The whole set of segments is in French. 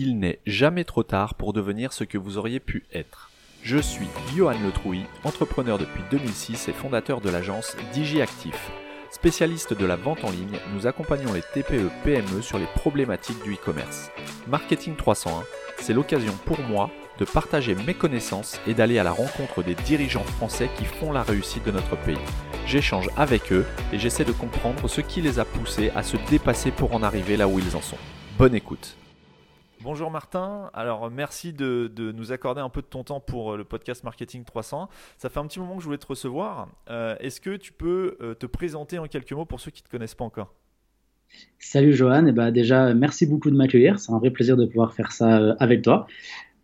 Il n'est jamais trop tard pour devenir ce que vous auriez pu être. Je suis Johan Letrouy, entrepreneur depuis 2006 et fondateur de l'agence DigiActif. Spécialiste de la vente en ligne, nous accompagnons les TPE-PME sur les problématiques du e-commerce. Marketing 301, c'est l'occasion pour moi de partager mes connaissances et d'aller à la rencontre des dirigeants français qui font la réussite de notre pays. J'échange avec eux et j'essaie de comprendre ce qui les a poussés à se dépasser pour en arriver là où ils en sont. Bonne écoute. Bonjour Martin, alors merci de, nous accorder un peu de ton temps pour euh, le podcast Marketing 300. Ça fait un petit moment que je voulais te recevoir. Euh, est-ce que tu peux euh, te présenter en quelques mots pour ceux qui ne te connaissent pas encore? Salut Johan, et bah déjà merci beaucoup de m'accueillir, c'est un vrai plaisir de pouvoir faire ça avec toi.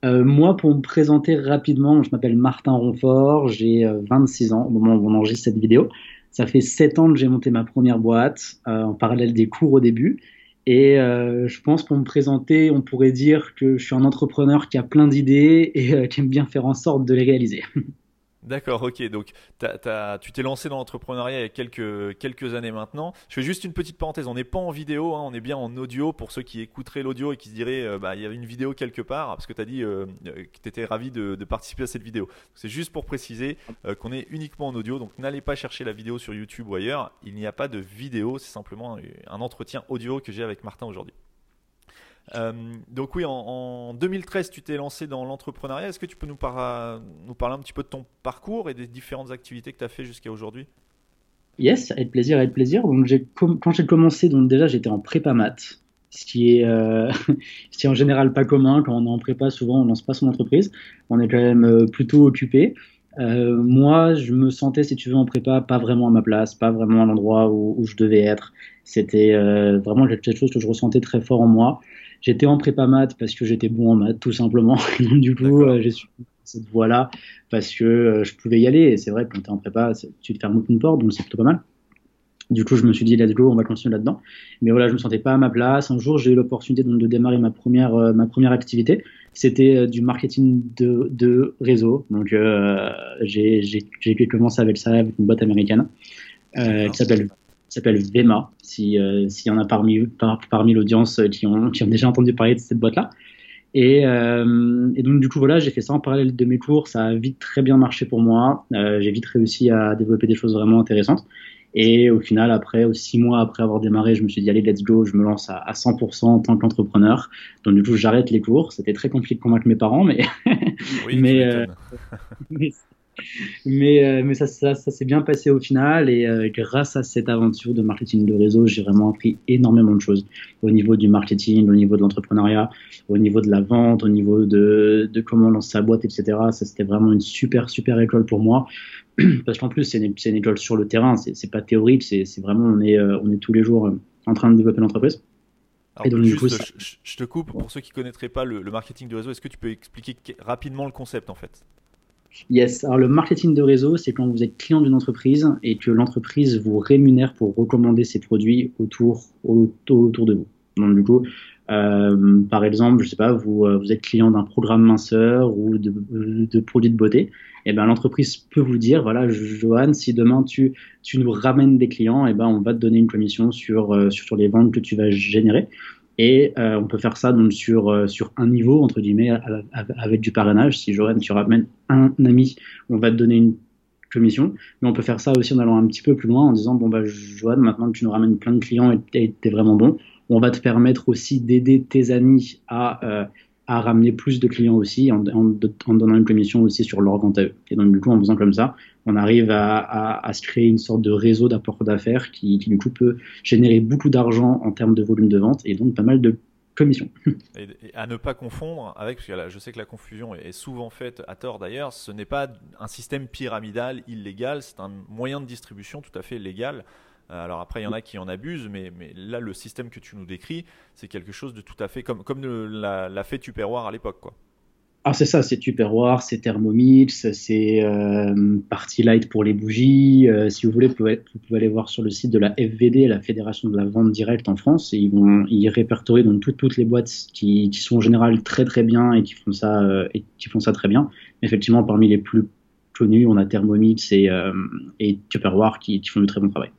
moi, pour me présenter rapidement, je m'appelle Martin Ronfort, j'ai 26 ans au moment où on enregistre cette vidéo. Ça fait 7 ans que j'ai monté ma première boîte, en parallèle des cours au début. Et euh, je pense pour me présenter, on pourrait dire que je suis un entrepreneur qui a plein d'idées et euh, qui aime bien faire en sorte de les réaliser. D'accord, ok. Donc, tu t'es lancé dans l'entrepreneuriat il y a quelques, années maintenant. Je fais juste une petite parenthèse. On n'est pas en vidéo, hein, on est bien en audio pour ceux qui écouteraient l'audio et qui se diraient euh, bah, il y avait une vidéo quelque part, parce que tu as dit euh, que tu étais ravi de, participer à cette vidéo. C'est juste pour préciser euh, qu'on est uniquement en audio. Donc, n'allez pas chercher la vidéo sur YouTube ou ailleurs. Il n'y a pas de vidéo, c'est simplement un entretien audio que j'ai avec Martin aujourd'hui. Euh, donc oui, en, 2013, tu t'es lancé dans l'entrepreneuriat. Est-ce que tu peux nous, parler un petit peu de ton parcours et des différentes activités que tu as fait jusqu'à aujourd'hui? Yes, avec plaisir, avec plaisir. Quand j'ai commencé, déjà j'étais en prépa maths, ce qui est, euh, ce qui est en général pas commun quand on est en prépa. Souvent, on lance pas son entreprise. On est quand même euh, plutôt occupé. moi, je me sentais, si tu veux, en prépa, pas vraiment à ma place, pas vraiment à l'endroit où, je devais être. C'était vraiment quelque chose que je ressentais très fort en moi. J'étais en prépa maths parce que j'étais bon en maths, tout simplement. du coup, euh, j'ai suivi cette voie-là parce que euh, je pouvais y aller. Et c'est vrai quand tu es en prépa, tu te fermes une porte, donc c'est plutôt pas mal. Du coup, je me suis dit, let's go, on va continuer là-dedans. Mais voilà, je me sentais pas à ma place. Un jour, j'ai eu l'opportunité de démarrer ma première, euh, ma première activité. C'était du marketing de, de réseau. Donc, j'ai commencé avec ça, avec une boîte américaine qui s'appelle s'appelle Vema, euh, s'il y en a parmi, parmi l'audience euh, qui ont, qui ont déjà entendu parler de cette boîte-là. Et, euh, et, donc du coup voilà, j'ai fait ça en parallèle de mes cours, ça a vite très bien marché pour moi, j'ai vite réussi à développer des choses vraiment intéressantes. Et au final, après, six mois après avoir démarré, je me suis dit allez let's go, je me lance à, à 100% en tant qu'entrepreneur. Donc du coup j'arrête les cours, c'était très compliqué de convaincre mes parents, mais mais, mais mais, euh, mais ça, ça, ça s'est bien passé au final et euh, grâce à cette aventure de marketing de réseau, j'ai vraiment appris énormément de choses. Au niveau du marketing, au niveau de l'entrepreneuriat, au niveau de la vente, au niveau de, de comment lancer sa boîte, etc. Ça, c'était vraiment une super, super école pour moi. Parce qu'en plus, c'est une, une, école sur le terrain, c'est pas théorique, c'est vraiment, on est, euh, on est tous les jours en train de développer l'entreprise. et donc, coup, je, te coupe, pour ceux qui ne connaîtraient pas le, le marketing de réseau, est-ce que tu peux expliquer rapidement le concept en fait? Yes, alors le marketing de réseau, c'est quand vous êtes client d'une entreprise et que l'entreprise vous rémunère pour recommander ses produits autour, autour, de vous. Donc du coup, euh, par exemple, je sais pas, vous, euh, vous êtes client d'un programme minceur ou de, produits de beauté, et eh ben l'entreprise peut vous dire, voilà, Johan, si demain tu, tu nous ramènes des clients, et eh ben on va te donner une commission sur, euh, sur les ventes que tu vas générer. Et euh, on peut faire ça donc sur, euh, sur un niveau, entre guillemets, avec du parrainage. Si Joanne, tu ramènes un ami, on va te donner une commission. Mais on peut faire ça aussi en allant un petit peu plus loin, en disant, bon, bah, Joanne, maintenant que tu nous ramènes plein de clients et tu es vraiment bon, on va te permettre aussi d'aider tes amis à, euh, à ramener plus de clients aussi, en, donnant une commission aussi sur leur vente à eux. Et donc, du coup, en faisant comme ça, on arrive à, se créer une sorte de réseau d'apport d'affaires qui, du coup peut générer beaucoup d'argent en termes de volume de vente et donc pas mal de commissions. Et, à ne pas confondre avec, parce que je sais que la confusion est souvent faite à tort d'ailleurs, ce n'est pas un système pyramidal illégal, c'est un moyen de distribution tout à fait légal. Euh, alors après, il y en a qui en abusent, mais, là, le système que tu nous décris, c'est quelque chose de tout à fait comme, comme l'a fait Tupperware à l'époque. quoi. Ah, c'est ça, c'est Tupperware, c'est Thermomix, c'est euh, Party Light pour les bougies. Euh, si vous voulez, vous pouvez, aller voir sur le site de la FVD, la Fédération de la Vente Directe en France, et ils vont y répertorier donc toutes, toutes les boîtes qui, qui, sont en général très très bien et qui font ça, euh, et qui font ça très bien. Effectivement, parmi les plus connus, on a Thermomix et, euh, et Tupperware qui, qui, font du très bon travail.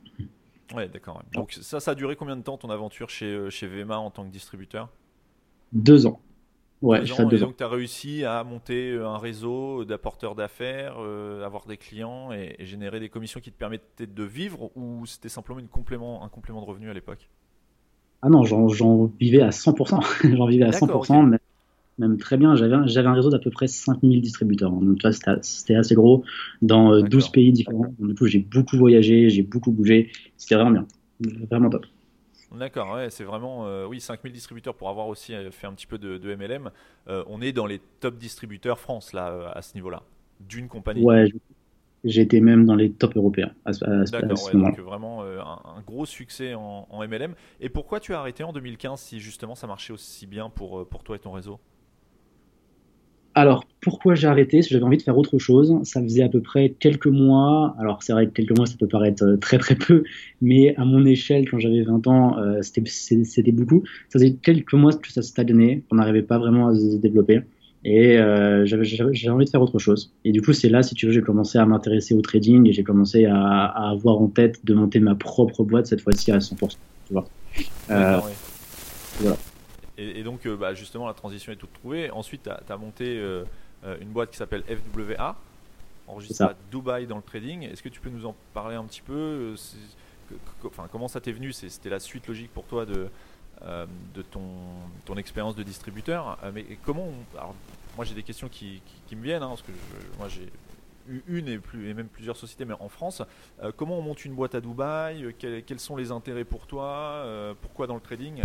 Ouais, d'accord. Donc ça, ça a duré combien de temps ton aventure chez, chez VMA en tant que distributeur? Deux ans. Ouais, et donc tu as réussi à monter un réseau d'apporteurs d'affaires, avoir des clients et, générer des commissions qui te permettaient de vivre ou c'était simplement une complément, un complément de revenu à l'époque? Ah non, j'en vivais à 100%. j'en vivais à 100%, même, très bien. J'avais un réseau d'à peu près 5000 distributeurs. Hein. Donc c'était assez gros dans 12 pays différents. du coup, j'ai beaucoup voyagé, j'ai beaucoup bougé. C'était vraiment bien. Vraiment top. D'accord, ouais, c'est vraiment, euh, oui, 5000 distributeurs pour avoir aussi euh, fait un petit peu de, MLM. Euh, on est dans les top distributeurs France, là, à ce niveau-là, d'une compagnie. Ouais, j'étais même dans les top européens D'accord, donc vraiment un, gros succès en, en, MLM. Et pourquoi tu as arrêté en 2015 si justement ça marchait aussi bien pour, pour toi et ton réseau? Alors, pourquoi j'ai arrêté? J'avais envie de faire autre chose. Ça faisait à peu près quelques mois. Alors, c'est vrai que quelques mois, ça peut paraître euh, très très peu, mais à mon échelle, quand j'avais 20 ans, euh, c'était beaucoup. Ça faisait quelques mois que ça stagnait. On n'arrivait pas vraiment à se développer. Et euh, j'avais envie de faire autre chose. Et du coup, c'est là, si tu veux, j'ai commencé à m'intéresser au trading et j'ai commencé à, avoir en tête de monter ma propre boîte, cette fois-ci à 100%. Tu vois. voilà. Et, donc, euh, bah, justement, la transition est toute trouvée. Ensuite, tu as, monté euh, euh, une boîte qui s'appelle FWA, enregistrée à Dubaï dans le trading. Est-ce que tu peux nous en parler un petit peu enfin, Comment ça t'est venu? C'était la suite logique pour toi de, de ton, ton expérience de distributeur. mais comment alors, Moi, j'ai des questions qui, qui, me viennent, hein, parce que moi, j'ai eu une et, plus, et même plusieurs sociétés, mais en France. comment on monte une boîte à Dubaï? Quels, quels, sont les intérêts pour toi? Pourquoi dans le trading?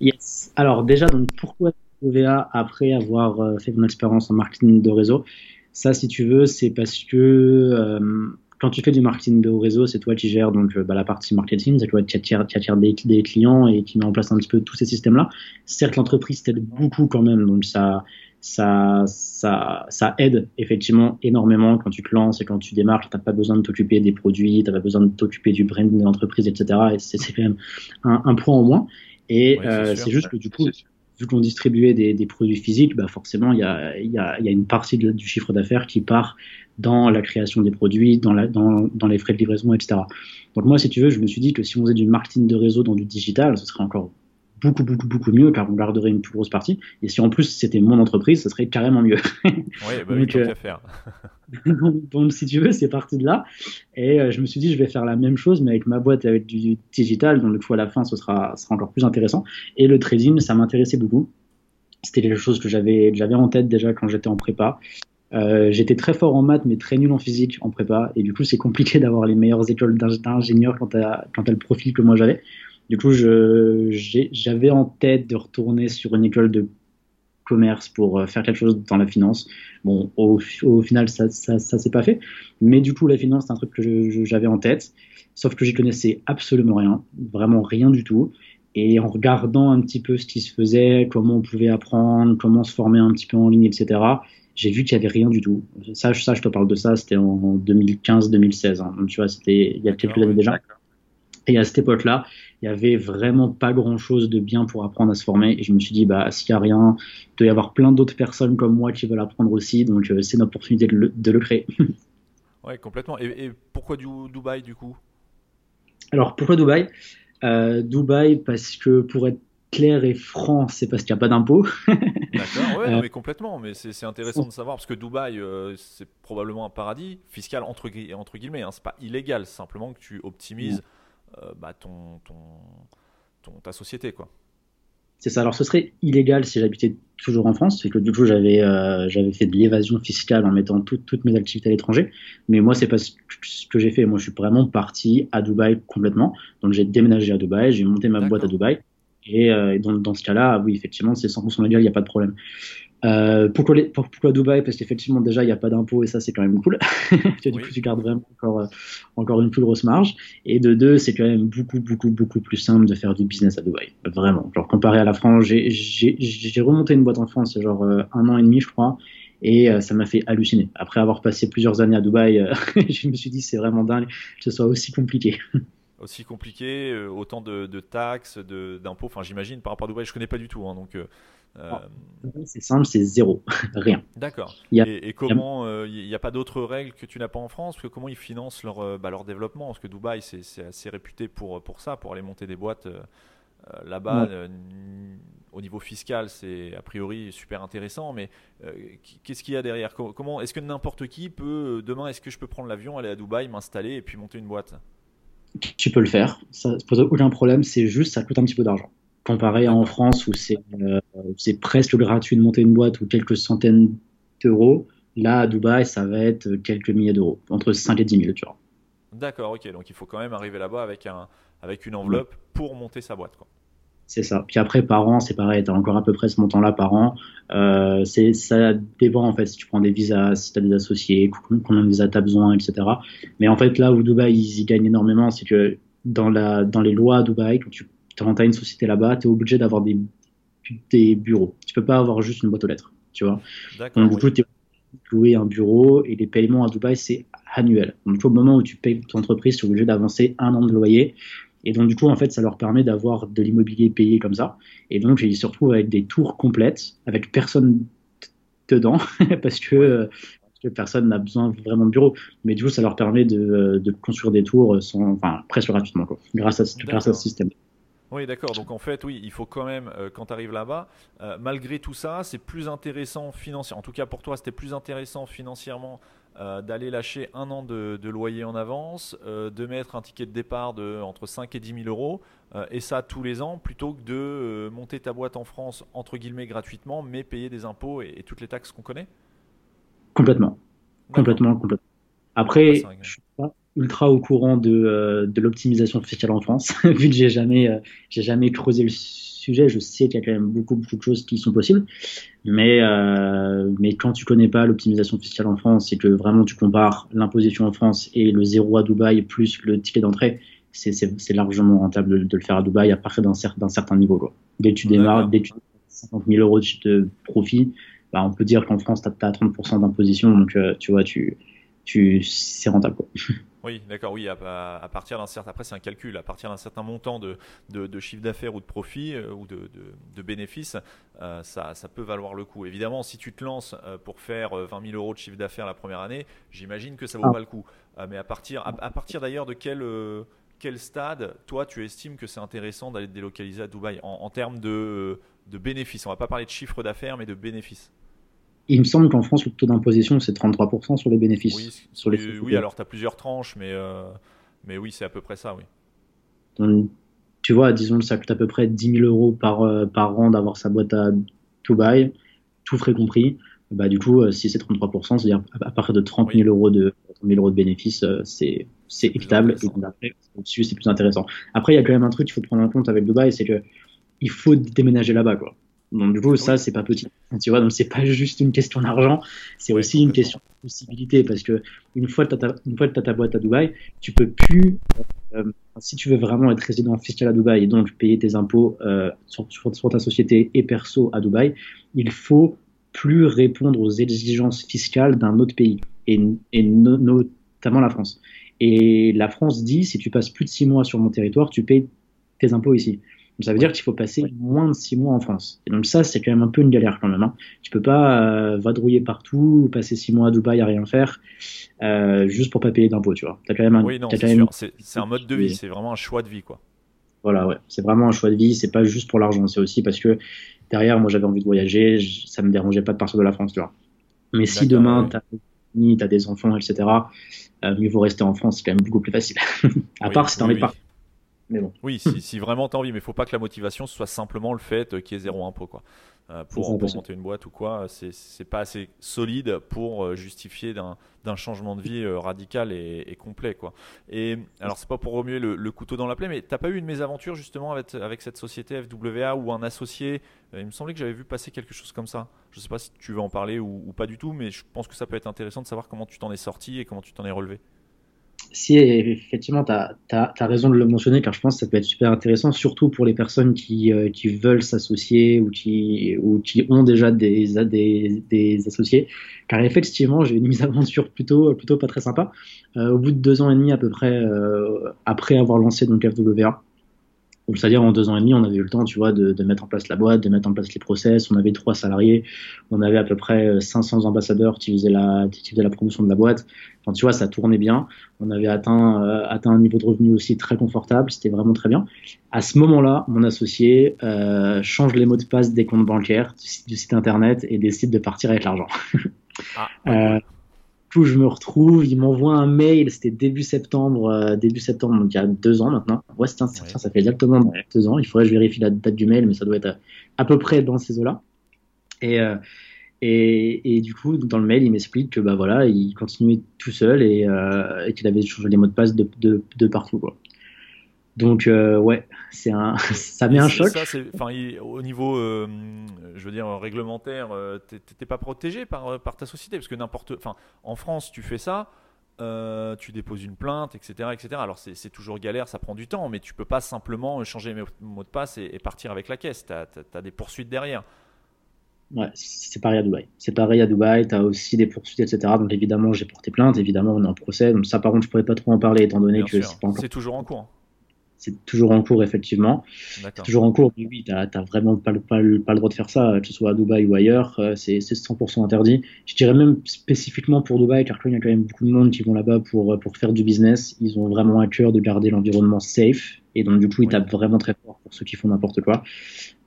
Yes. Alors déjà, donc pourquoi OVA après avoir euh, fait mon expérience en marketing de réseau? Ça, si tu veux, c'est parce que euh, quand tu fais du marketing de réseau, c'est toi qui gères donc euh, bah, la partie marketing, c'est toi qui attires, des, clients et qui met en place un petit peu tous ces systèmes-là. Certes, l'entreprise t'aide beaucoup quand même, donc ça, ça, ça, aide effectivement énormément quand tu te lances et quand tu démarres. T'as pas besoin de t'occuper des produits, t'as pas besoin de t'occuper du brand de l'entreprise, etc. Et c'est quand même un point en moins. Et euh, c'est juste que du coup, vu qu'on distribuait des, des, produits physiques, bah forcément, il y a, y, a, y a, une partie du chiffre d'affaires qui part dans la création des produits, dans, la, dans, dans, les frais de livraison, etc. Donc moi, si tu veux, je me suis dit que si on faisait du marketing de réseau dans du digital, ce serait encore beaucoup, beaucoup, beaucoup mieux, car on garderait une plus grosse partie. Et si en plus c'était mon entreprise, ce serait carrément mieux. oui, bah, donc, euh, faire. donc, si tu veux, c'est parti de là. Et euh, je me suis dit, je vais faire la même chose, mais avec ma boîte et avec du digital. Donc, du coup, à la fin, ce sera, sera encore plus intéressant. Et le trading, ça m'intéressait beaucoup. C'était quelque chose que j'avais, en tête déjà quand j'étais en prépa. Euh, j'étais très fort en maths, mais très nul en physique en prépa. Et du coup, c'est compliqué d'avoir les meilleures écoles d'ingénieurs quand quand as le profil que moi j'avais. Du coup, j'avais en tête de retourner sur une école de commerce pour euh, faire quelque chose dans la finance. Bon, au, final, ça, ça, s'est pas fait. Mais du coup, la finance, c'est un truc que j'avais en tête. Sauf que j'y connaissais absolument rien, vraiment rien du tout. Et en regardant un petit peu ce qui se faisait, comment on pouvait apprendre, comment se former un petit peu en ligne, etc., j'ai vu qu'il y avait rien du tout. Ça, ça, je te parle de ça, c'était en 2015-2016. Hein. Tu vois, c'était il y a quelques années déjà. Et à cette époque-là, il y avait vraiment pas grand-chose de bien pour apprendre à se former. Et je me suis dit, bah, s'il y a rien, il doit y avoir plein d'autres personnes comme moi qui veulent apprendre aussi. Donc, euh, c'est une opportunité de le, de le créer. ouais, complètement. Et, pourquoi du Dubaï, du coup? Alors, pourquoi Dubaï? Euh, Dubaï, parce que pour être clair et franc, c'est parce qu'il n'y a pas d'impôts. D'accord, ouais, euh. mais complètement. Mais c'est intéressant de savoir parce que Dubaï, c'est probablement un paradis fiscal entre, entre guillemets. Hein, c'est pas illégal, simplement que tu optimises. Bah, ton, ton, ta société. quoi. C'est ça. Alors, ce serait illégal si j'habitais toujours en France, c'est que du coup, j'avais euh, j'avais fait de l'évasion fiscale en mettant toutes mes activités à l'étranger. Mais moi, c'est pas ce que j'ai fait. Moi, je suis vraiment parti à Dubaï complètement. Donc, j'ai déménagé à Dubaï, j'ai monté ma boîte à Dubaï. Et, euh, dans, dans, ce cas-là, oui, effectivement, c'est 100% légal, il n'y a pas de problème. Euh, pourquoi, les, pourquoi, Dubaï? Parce qu'effectivement, déjà, il n'y a pas d'impôt et ça, c'est quand même cool. du coup, tu gardes vraiment encore, euh, encore une plus grosse marge. Et de deux, c'est quand même beaucoup, beaucoup, beaucoup plus simple de faire du business à Dubaï. Vraiment. Genre, comparé à la France, j'ai remonté une boîte en France, genre euh, un an et demi, je crois. Et ça m'a fait halluciner. Après avoir passé plusieurs années à Dubaï, je me suis dit, c'est vraiment dingue que ce soit aussi compliqué. aussi compliqué, autant de, de taxes, d'impôts. Enfin, j'imagine par rapport à Dubaï, je connais pas du tout. Hein, donc, euh, c'est simple, c'est zéro, rien. D'accord. Et, comment il n'y a, pas d'autres règles que tu n'as pas en France? Que comment ils financent leur, euh, bah, leur développement? Parce que Dubaï, c'est assez réputé pour, pour ça, pour aller monter des boîtes Là-bas, au niveau fiscal, c'est a priori super intéressant, mais qu'est-ce qu'il y a derrière? Comment Est-ce que n'importe qui peut demain, est-ce que je peux prendre l'avion, aller à Dubaï, m'installer et puis monter une boîte? Tu peux le faire, ça ne pose aucun problème. C'est juste, ça coûte un petit peu d'argent. Comparé à en France où c'est presque gratuit de monter une boîte ou quelques centaines d'euros, Là, à Dubaï, ça va être quelques milliers d'euros, entre 5 et 10 000, tu vois. D'accord, ok. Donc il faut quand même arriver là-bas avec, un, avec une enveloppe pour monter sa boîte. C'est ça. Puis après, par an, c'est pareil, tu as encore à peu près ce montant-là par an. Euh, ça dépend, en fait, si tu prends des visas, si tu as des associés, combien de visas tu as besoin, etc. Mais en fait, là où Dubaï, ils y gagnent énormément, c'est que dans, la, dans les lois à Dubaï, quand tu as une société là-bas, tu es obligé d'avoir des, des bureaux. Tu peux pas avoir juste une boîte aux lettres, tu vois. Donc, du coup, tu louer un bureau et les paiements à Dubaï, c'est annuel. Donc, au moment où tu payes ton entreprise, tu es obligé d'avancer un an de loyer. Et donc, du coup, en fait, ça leur permet d'avoir de l'immobilier payé comme ça. Et donc, ils se retrouvent avec des tours complètes, avec personne dedans, parce que, personne n'a besoin vraiment de bureau. Mais du coup, ça leur permet de, de construire des tours sans, enfin, presque gratuitement, quoi, grâce, à, grâce à ce système. Oui, d'accord. Donc en fait, oui, il faut quand même, euh, quand tu arrives là-bas, euh, malgré tout ça, c'est plus intéressant financièrement. En tout cas, pour toi, c'était plus intéressant financièrement euh, d'aller lâcher un an de, loyer en avance, de mettre un ticket de départ de entre 5 et 10 000 euros, et ça tous les ans, plutôt que de monter ta boîte en France, entre guillemets, gratuitement, mais payer des impôts et, toutes les taxes qu'on connaît? Complètement. Complètement, complètement. Après, je suis pas ultra au courant de, euh, de l'optimisation fiscale en France, vu que j'ai jamais, euh, j'ai jamais creusé le sujet. Je sais qu'il y a quand même beaucoup, beaucoup de choses qui sont possibles, mais, euh, mais quand tu connais pas l'optimisation fiscale en France et que vraiment tu compares l'imposition en France et le zéro à Dubaï plus le ticket d'entrée, c'est largement rentable de, le faire à Dubaï à partir d'un certain niveau. Quoi. Dès que tu démarres, dès que tu as 50 000 euros de profit, bah, on peut dire qu'en France, tu as, 30% d'imposition, donc tu vois, tu, tu, c'est rentable. Quoi. Oui, d'accord, oui, à, partir d'un certain, après c'est un calcul, à partir d'un certain montant de, de, chiffre d'affaires ou de profit euh, ou de, de bénéfices, euh, ça, ça, peut valoir le coup. Évidemment, si tu te lances euh, pour faire 20 000 euros de chiffre d'affaires la première année, j'imagine que ça vaut ah. pas le coup. mais à partir, à, partir d'ailleurs de quel, quel stade, toi, tu estimes que c'est intéressant d'aller te délocaliser à Dubaï? En, en termes de, de bénéfices On va pas parler de chiffre d'affaires, mais de bénéfices. Il me semble qu'en France, le taux d'imposition, c'est 33% sur les bénéfices. Oui, sur les oui alors tu as plusieurs tranches, mais, euh, mais oui, c'est à peu près ça, oui. tu vois, disons que ça coûte à peu près 10 000 euros par, euh, par an d'avoir sa boîte à Dubaï, tout frais compris. Bah, du coup, euh, si c'est 33%, c'est-à-dire à partir de 30 000, euros, de, 30 000 euros de bénéfices, c'est équitable. Et après, au-dessus, c'est plus intéressant. Après, il y a quand même un truc qu'il faut prendre en compte avec Dubaï, c'est que il faut déménager là-bas, quoi. Donc du coup, ça, c'est pas petit. Tu vois, donc c'est pas juste une question d'argent, c'est aussi une question de possibilité parce que une fois que tu as, ta boîte à Dubaï, tu peux plus, euh, si tu veux vraiment être résident fiscal à Dubaï et donc payer tes impôts euh, sur, sur, ta société et perso à Dubaï, il faut plus répondre aux exigences fiscales d'un autre pays et, et notamment la France. Et la France dit, si tu passes plus de six mois sur mon territoire, tu payes tes impôts ici ça veut dire qu'il faut passer moins de six mois en France. Et donc ça, c'est quand même un peu une galère quand même. Hein. Tu peux pas euh, vadrouiller partout, passer six mois à Dubaï à rien faire, euh, juste pour pas payer d'impôts, tu vois. As quand même un, oui, non, c'est un mode de vie, c'est vraiment un choix de vie, quoi. Voilà, ouais. C'est vraiment un choix de vie. C'est pas juste pour l'argent, c'est aussi parce que derrière, moi, j'avais envie de voyager, ça me dérangeait pas de partir de la France, tu vois. Mais si demain, tu as des enfants, etc., euh, mieux vaut rester en France, c'est quand même beaucoup plus facile. à part si t'en oui, si, vraiment tu as envie, mais il faut pas que la motivation soit simplement le fait qu'il y ait zéro impôt. Quoi. Euh, pour, monter une boîte ou quoi, c'est pas assez solide pour euh, justifier d'un changement de vie euh, radical et, complet. Quoi. Et alors, c'est pas pour remuer le, couteau dans la plaie, mais t'as pas eu une mésaventure justement avec, avec cette société FWA ou un associé? Il me semblait que j'avais vu passer quelque chose comme ça. Je sais pas si tu veux en parler ou, ou pas du tout, mais je pense que ça peut être intéressant de savoir comment tu t'en es sorti et comment tu t'en es relevé si effectivement, tu as, raison de le mentionner, car je pense que ça peut être super intéressant, surtout pour les personnes qui, euh, qui veulent s'associer ou qui, ou qui ont déjà des, des, associés. Car effectivement, j'ai une mise à aventure plutôt, plutôt pas très sympa. Euh, au bout de deux ans et demi à peu près, euh, après avoir lancé donc FWA, c'est-à-dire en deux ans et demi, on avait eu le temps, tu vois, de, de, mettre en place la boîte, de mettre en place les process. On avait trois salariés, on avait à peu près 500 ambassadeurs qui faisaient la, qui faisaient la promotion de la boîte. Enfin, tu vois, ça tournait bien. On avait atteint, euh, atteint un niveau de revenu aussi très confortable. C'était vraiment très bien. À ce moment-là, mon associé euh, change les mots de passe des comptes bancaires, du, site internet et décide de partir avec l'argent. Ah, euh, coup, je me retrouve, il m'envoie un mail, c'était début septembre, euh, début septembre, donc il y a deux ans maintenant. Ouais, ça, ça fait exactement deux ans. Il faudrait que je vérifie la date du mail, mais ça doit être à, peu près dans ces eaux-là. Et, euh, et, et, du coup, dans le mail, il m'explique que bah voilà, il continuait tout seul et, euh, et qu'il avait changé les mots de passe de, de, de partout, quoi. Donc euh, ouais, c'est un, ça met un choc. Ça, au niveau, euh, je veux dire réglementaire, euh, t'es pas protégé par, par ta société parce que n'importe, enfin, en France, tu fais ça, tu déposes une plainte, etc., etc. Alors c'est toujours galère, ça prend du temps, mais tu peux pas simplement changer les mots de passe et, partir avec la caisse. Tu as, des poursuites derrière. Ouais, c'est pareil à Dubaï. C'est pareil à Dubaï, tu as aussi des poursuites, etc. Donc évidemment, j'ai porté plainte, évidemment, on est en procès. Donc ça, par contre, je pourrais pas trop en parler étant donné que c'est pas C'est toujours en cours c'est toujours en cours, effectivement. C'est toujours en cours, mais oui, tu n'as vraiment pas le, pas, le, droit de faire ça, que ce soit à Dubaï ou ailleurs, euh, c'est 100% interdit. Je dirais même spécifiquement pour Dubaï, car il y a quand même beaucoup de monde qui vont là-bas pour, euh, pour faire du business. Ils ont vraiment à cœur de garder l'environnement safe, et donc du coup, ils tapent vraiment très fort pour ceux qui font n'importe quoi.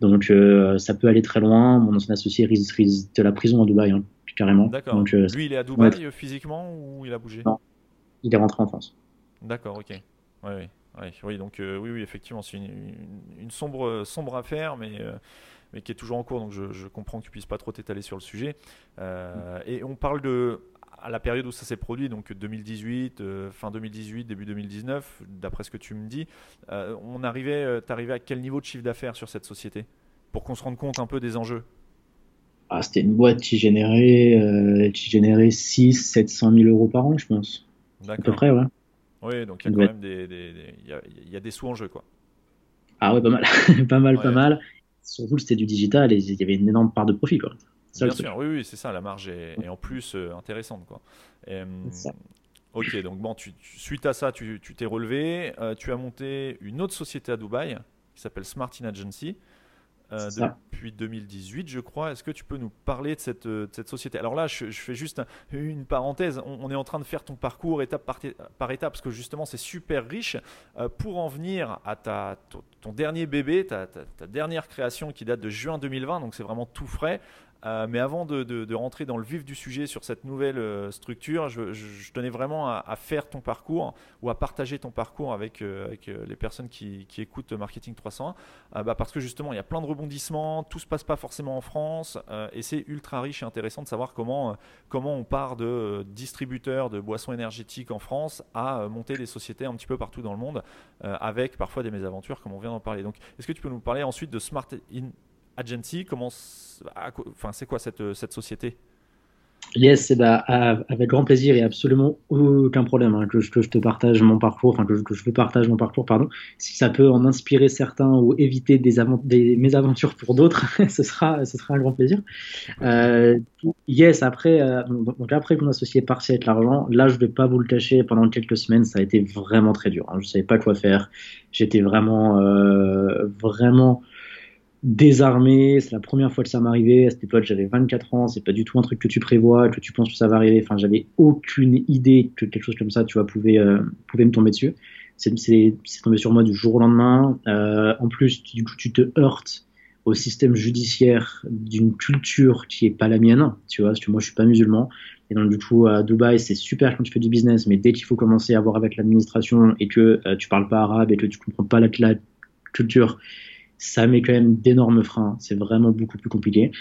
Donc euh, ça peut aller très loin. Mon ancien associé risque, de la prison à Dubaï, hein, carrément. D'accord. Lui, il est à Dubaï physiquement ou il a bougé? Non, il est rentré en France. D'accord, ok. Ouais, ouais oui, donc euh, oui, oui, effectivement, c'est une, sombre, sombre affaire, mais, euh, mais qui est toujours en cours, donc je, comprends que tu puisses pas trop t'étaler sur le sujet. Euh, et on parle de à la période où ça s'est produit, donc 2018, fin 2018, début 2019, d'après ce que tu me dis, on arrivait, t'arrivais à quel niveau de chiffre d'affaires sur cette société pour qu'on se rende compte un peu des enjeux? Ah, C'était une boîte qui générait, qui générait 6 700 000 euros par an, je pense. À peu près, ouais. Oui, donc il y a quand même des, il y a, des sous en jeu, quoi. Ah ouais, pas mal, pas mal, pas mal. Surtout c'était du digital et il y avait une énorme part de profit, quoi. Bien sûr, oui, oui, c'est ça, la marge est, en plus euh, intéressante, quoi. Ok, donc bon, tu, suite à ça, tu t'es relevé, euh, tu as monté une autre société à Dubaï qui s'appelle Smart In Agency. Euh, depuis 2018, je crois. Est-ce que tu peux nous parler de cette, euh, cette société? Alors là, je, fais juste une parenthèse. On, est en train de faire ton parcours étape par, par étape parce que justement, c'est super riche. Euh, pour en venir à ta, ton, dernier bébé, ta, ta, dernière création qui date de juin 2020, donc c'est vraiment tout frais. Euh, mais avant de, rentrer dans le vif du sujet sur cette nouvelle euh, structure, je, tenais vraiment à, faire ton parcours ou à partager ton parcours avec, euh, les personnes qui, écoutent Marketing 301, bah parce que justement, il y a plein de rebondissements, tout se passe pas forcément en France, et c'est ultra riche et intéressant de savoir comment, comment on part de distributeur de boissons énergétiques en France à monter des sociétés un petit peu partout dans le monde, avec parfois des mésaventures, comme on vient d'en parler. Donc, est-ce que tu peux nous parler ensuite de Smart In Agency, comment, enfin, c'est quoi cette, cette société? Yes, bah, avec grand plaisir et absolument aucun problème hein, que, je, te partage mon parcours, enfin que, je partage mon parcours, pardon. Si ça peut en inspirer certains ou éviter des, des mésaventures pour d'autres, ce sera, ce sera un grand plaisir. Euh, yes, après, euh, donc après qu'on associé parti avec l'argent, là je vais pas vous le cacher, pendant quelques semaines ça a été vraiment très dur. Hein, je savais pas quoi faire, j'étais vraiment, euh, vraiment désarmé. C'est la première fois que ça m'arrivait. À cette époque, j'avais 24 ans. C'est pas du tout un truc que tu prévois, que tu penses que ça va arriver. Enfin, j'avais aucune idée que quelque chose comme ça, tu vois, pouvait, euh, pouvait me tomber dessus. C'est tombé sur moi du jour au lendemain. Euh, en plus, du coup, tu te heurtes au système judiciaire d'une culture qui est pas la mienne, tu vois, parce que moi je suis pas musulman, et donc du coup à Dubaï c'est super quand tu fais du business, mais dès qu'il faut commencer à voir avec l'administration et que euh, tu parles pas arabe et que tu comprends pas la, la culture, ça met quand même d'énormes freins. C'est vraiment beaucoup plus compliqué.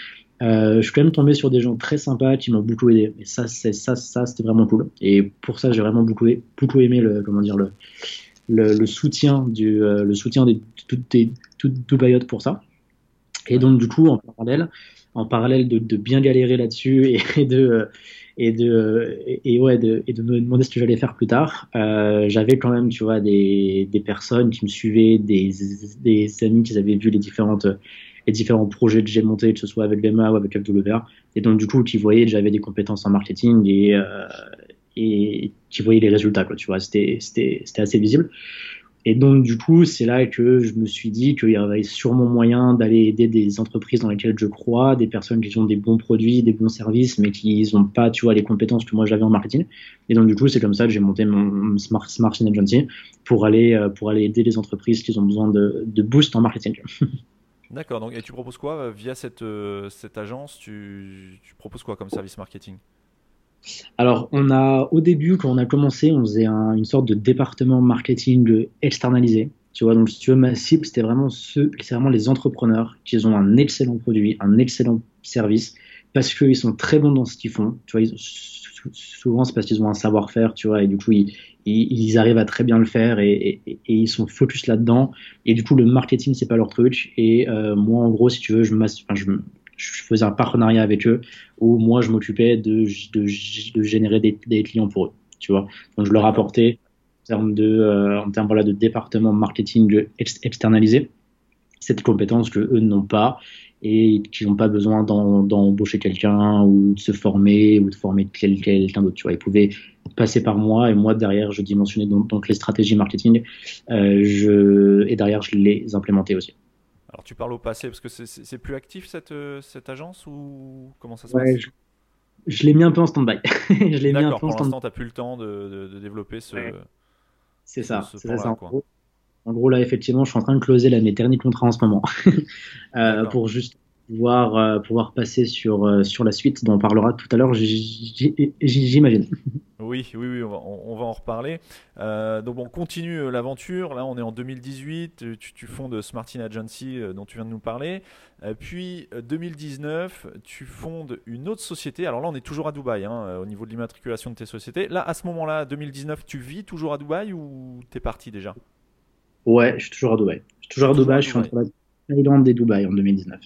Euh, je suis quand même tombé sur des gens très sympas qui m'ont beaucoup aidé. Et ça, c'est ça, ça, c'était vraiment cool. Et pour ça, j'ai vraiment beaucoup, beaucoup aimé le, comment dire, le, le, soutien du, euh, le soutien toutes toutes pour ça. Et donc du coup, en parallèle, en parallèle de, de bien galérer là-dessus et, de et de et, ouais de, et de me demander ce que j'allais faire plus tard euh, j'avais quand même tu vois des, des personnes qui me suivaient des, des amis qui avaient vu les différentes les différents projets que j'ai montés que ce soit avec BMA ou avec FWA et donc du coup qui voyaient que j'avais des compétences en marketing et euh, et qui voyaient les résultats quoi tu vois. C'était c'était c'était assez visible Et donc, du coup, c'est là que je me suis dit qu'il y avait sûrement moyen d'aller aider des entreprises dans lesquelles je crois, des personnes qui ont des bons produits, des bons services, mais qui n'ont pas, tu vois, les compétences que moi j'avais en marketing. Et donc, du coup, c'est comme ça que j'ai monté mon Smart, Smart Agency pour aller, euh, pour aller aider les entreprises qui ont besoin de, boost en marketing. D'accord. Et tu proposes quoi euh, via cette, euh, cette agence? Tu proposes quoi comme service marketing? Alors, on a, au début, quand on a commencé, on faisait une sorte de département marketing externalisé. Tu vois, donc si tu veux, ma cible, c'était vraiment ceux, vraiment les entrepreneurs qui ont un excellent produit, un excellent service, parce qu'ils sont très bons dans ce qu'ils font. Tu vois, souvent, c'est parce qu'ils ont un savoir-faire, tu vois, et du coup, ils, arrivent à très bien le faire et, ils sont focus là-dedans. Et du coup, le marketing, c'est pas leur truc. Et euh, moi, en gros, si tu veux, je, enfin, je, je faisais un partenariat avec eux où moi je m'occupais de, de, générer des, clients pour eux, tu vois. Donc je leur apportais en termes de, euh, en termes voilà, de département marketing externalisé cette compétence que eux n'ont pas et qui n'ont pas besoin d'embaucher quelqu'un ou de se former ou de former quelqu'un d'autre. Tu vois, ils pouvaient passer par moi et moi derrière je dimensionnais donc, donc les stratégies marketing euh, je, et derrière je les implémentais aussi. Alors tu parles au passé parce que c'est plus actif cette, euh, cette agence ou comment ça se passe? Je, l'ai mis un peu en stand-by. D'accord, pour l'instant tu n'as plus le temps de, de, développer ce. C'est ça, c'est ça. En gros, là, effectivement, je suis en train de closer la, mes derniers contrats en ce moment euh, pour juste pouvoir, euh, pouvoir passer sur, euh, sur la suite dont on parlera tout à l'heure, j'imagine. Oui, oui, oui, on va, en reparler. Euh, donc on continue l'aventure. Là, on est en 2018. Tu, tu fondes Smartin Agency dont tu viens de nous parler. puis 2019, tu fondes une autre société. Alors là, on est toujours à Dubaï hein, au niveau de l'immatriculation de tes sociétés. Là, à ce moment-là, 2019, tu vis toujours à Dubaï ou t'es parti déjà? Ouais, je suis toujours à Dubaï. Je suis toujours à Dubaï. Je suis entre la Thaïlande et Dubaï en 2019.